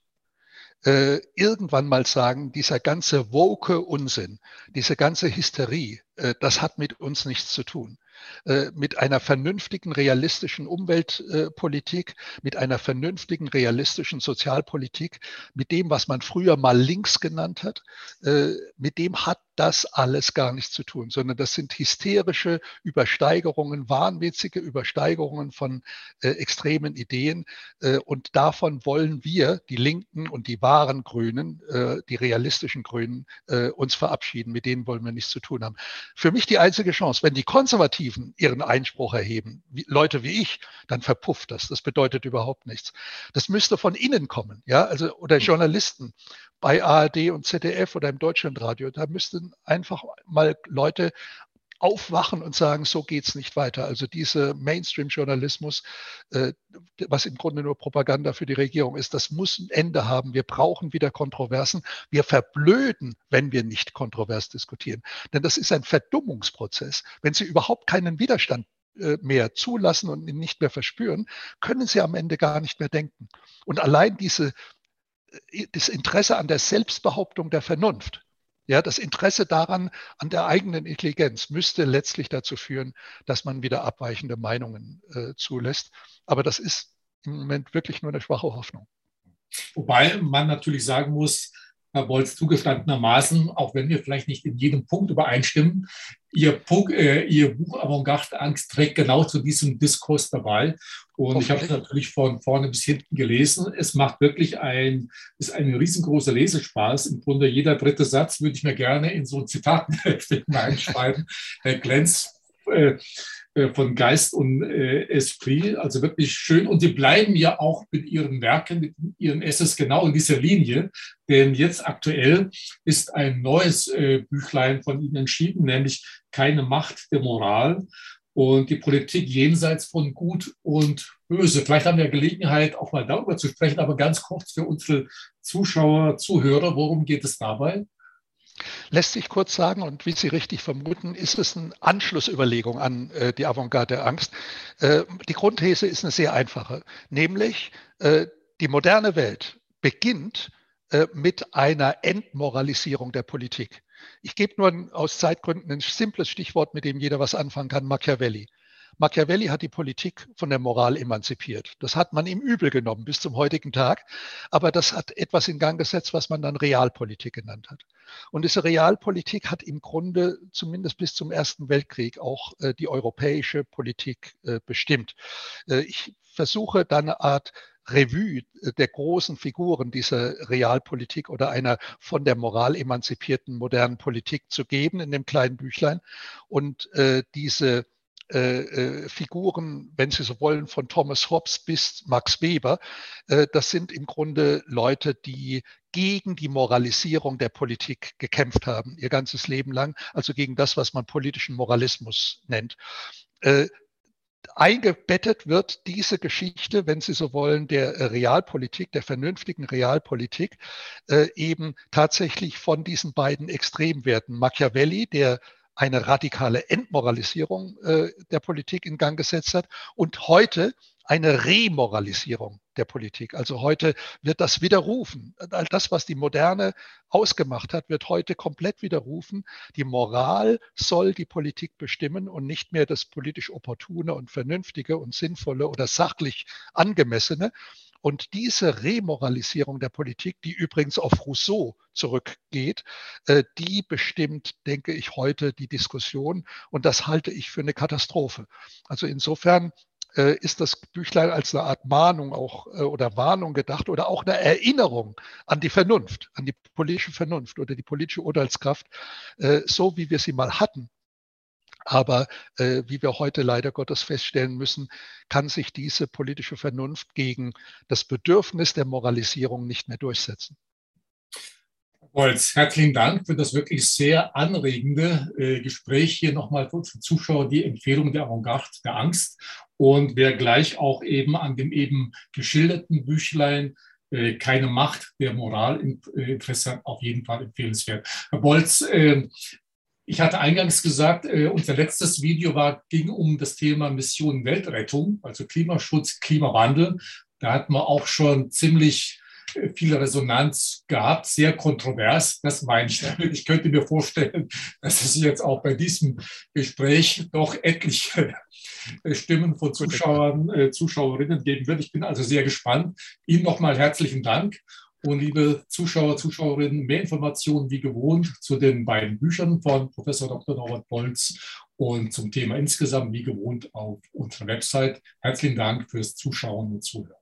irgendwann mal sagen, dieser ganze woke Unsinn, diese ganze Hysterie, das hat mit uns nichts zu tun. Äh, mit einer vernünftigen, realistischen Umweltpolitik, mit einer vernünftigen, realistischen Sozialpolitik, mit dem, was man früher mal links genannt hat, äh, mit dem hat das alles gar nichts zu tun, sondern das sind hysterische Übersteigerungen, wahnwitzige Übersteigerungen von äh, extremen Ideen. Äh, und davon wollen wir, die Linken und die wahren Grünen, äh, die realistischen Grünen, äh, uns verabschieden. Mit denen wollen wir nichts zu tun haben. Für mich die einzige Chance, wenn die Konservativen ihren Einspruch erheben, wie, Leute wie ich, dann verpufft das. Das bedeutet überhaupt nichts. Das müsste von innen kommen, ja, also oder Journalisten bei ARD und ZDF oder im Deutschlandradio. Da müssten einfach mal Leute aufwachen und sagen, so geht's nicht weiter. Also diese Mainstream-Journalismus, äh, was im Grunde nur Propaganda für die Regierung ist, das muss ein Ende haben. Wir brauchen wieder Kontroversen. Wir verblöden, wenn wir nicht kontrovers diskutieren. Denn das ist ein Verdummungsprozess. Wenn Sie überhaupt keinen Widerstand äh, mehr zulassen und ihn nicht mehr verspüren, können Sie am Ende gar nicht mehr denken. Und allein diese das Interesse an der Selbstbehauptung der Vernunft, ja, das Interesse daran, an der eigenen Intelligenz müsste letztlich dazu führen, dass man wieder abweichende Meinungen äh, zulässt. Aber das ist im Moment wirklich nur eine schwache Hoffnung. Wobei man natürlich sagen muss, Herr Bolz, zugestandenermaßen, auch wenn wir vielleicht nicht in jedem Punkt übereinstimmen, Ihr, Punkt, äh, Ihr Buch Avantgarde Angst trägt genau zu diesem Diskurs dabei. Und ich habe es natürlich von vorne bis hinten gelesen. Es macht wirklich ein, ist ein riesengroßer Lesespaß. Im Grunde jeder dritte Satz würde ich mir gerne in so ein Zitat [LAUGHS] hineinschreiben. Herr Glenz, äh, äh, von Geist und äh, Esprit, also wirklich schön. Und sie bleiben ja auch mit ihren Werken, mit ihren Essays genau in dieser Linie, denn jetzt aktuell ist ein neues Büchlein von Ihnen entschieden, nämlich Keine Macht der Moral und die Politik jenseits von Gut und Böse. Vielleicht haben wir Gelegenheit, auch mal darüber zu sprechen, aber ganz kurz für unsere Zuschauer, Zuhörer, worum geht es dabei? Lässt sich kurz sagen, und wie Sie richtig vermuten, ist es eine Anschlussüberlegung an äh, die Avantgarde der Angst. Äh, die Grundthese ist eine sehr einfache, nämlich äh, die moderne Welt beginnt äh, mit einer Entmoralisierung der Politik. Ich gebe nur aus Zeitgründen ein simples Stichwort, mit dem jeder was anfangen kann, Machiavelli. Machiavelli hat die Politik von der Moral emanzipiert. Das hat man ihm übel genommen bis zum heutigen Tag. Aber das hat etwas in Gang gesetzt, was man dann Realpolitik genannt hat. Und diese Realpolitik hat im Grunde zumindest bis zum Ersten Weltkrieg auch äh, die europäische Politik äh, bestimmt. Äh, ich versuche da eine Art Revue der großen Figuren dieser Realpolitik oder einer von der Moral emanzipierten modernen Politik zu geben in dem kleinen Büchlein. Und äh, diese äh, äh, Figuren, wenn Sie so wollen, von Thomas Hobbes bis Max Weber. Äh, das sind im Grunde Leute, die gegen die Moralisierung der Politik gekämpft haben, ihr ganzes Leben lang, also gegen das, was man politischen Moralismus nennt. Äh, eingebettet wird diese Geschichte, wenn Sie so wollen, der Realpolitik, der vernünftigen Realpolitik, äh, eben tatsächlich von diesen beiden Extremwerten. Machiavelli, der eine radikale Entmoralisierung äh, der Politik in Gang gesetzt hat und heute eine Remoralisierung der Politik. Also heute wird das widerrufen. All das, was die Moderne ausgemacht hat, wird heute komplett widerrufen. Die Moral soll die Politik bestimmen und nicht mehr das politisch Opportune und Vernünftige und Sinnvolle oder sachlich Angemessene. Und diese Remoralisierung der Politik, die übrigens auf Rousseau zurückgeht, äh, die bestimmt, denke ich, heute die Diskussion. Und das halte ich für eine Katastrophe. Also insofern ist das Büchlein als eine Art Mahnung auch äh, oder Warnung gedacht oder auch eine Erinnerung an die Vernunft, an die politische Vernunft oder die politische Urteilskraft, so wie wir sie mal hatten aber äh, wie wir heute leider Gottes feststellen müssen, kann sich diese politische Vernunft gegen das Bedürfnis der Moralisierung nicht mehr durchsetzen. Holz, herzlichen Dank für das wirklich sehr anregende äh, Gespräch. Hier nochmal für unsere Zuschauer die Empfehlung der Avantgarde der Angst. Und wer gleich auch eben an dem eben geschilderten Büchlein äh, keine Macht der Moral äh, Interesse auf jeden Fall empfehlenswert. Herr Bolz, äh, ich hatte eingangs gesagt, äh, unser letztes Video war, ging um das Thema Mission Weltrettung, also Klimaschutz, Klimawandel. Da hatten wir auch schon ziemlich viel Resonanz gehabt, sehr kontrovers. Das meine ich damit. Ich könnte mir vorstellen, dass es jetzt auch bei diesem Gespräch doch etliche Stimmen von Zuschauern, äh, Zuschauerinnen geben wird. Ich bin also sehr gespannt. Ihnen nochmal herzlichen Dank. Und liebe Zuschauer, Zuschauerinnen, mehr Informationen wie gewohnt zu den beiden Büchern von Professor Dr. Norbert Bolz und zum Thema insgesamt wie gewohnt auf unserer Website. Herzlichen Dank fürs Zuschauen und Zuhören.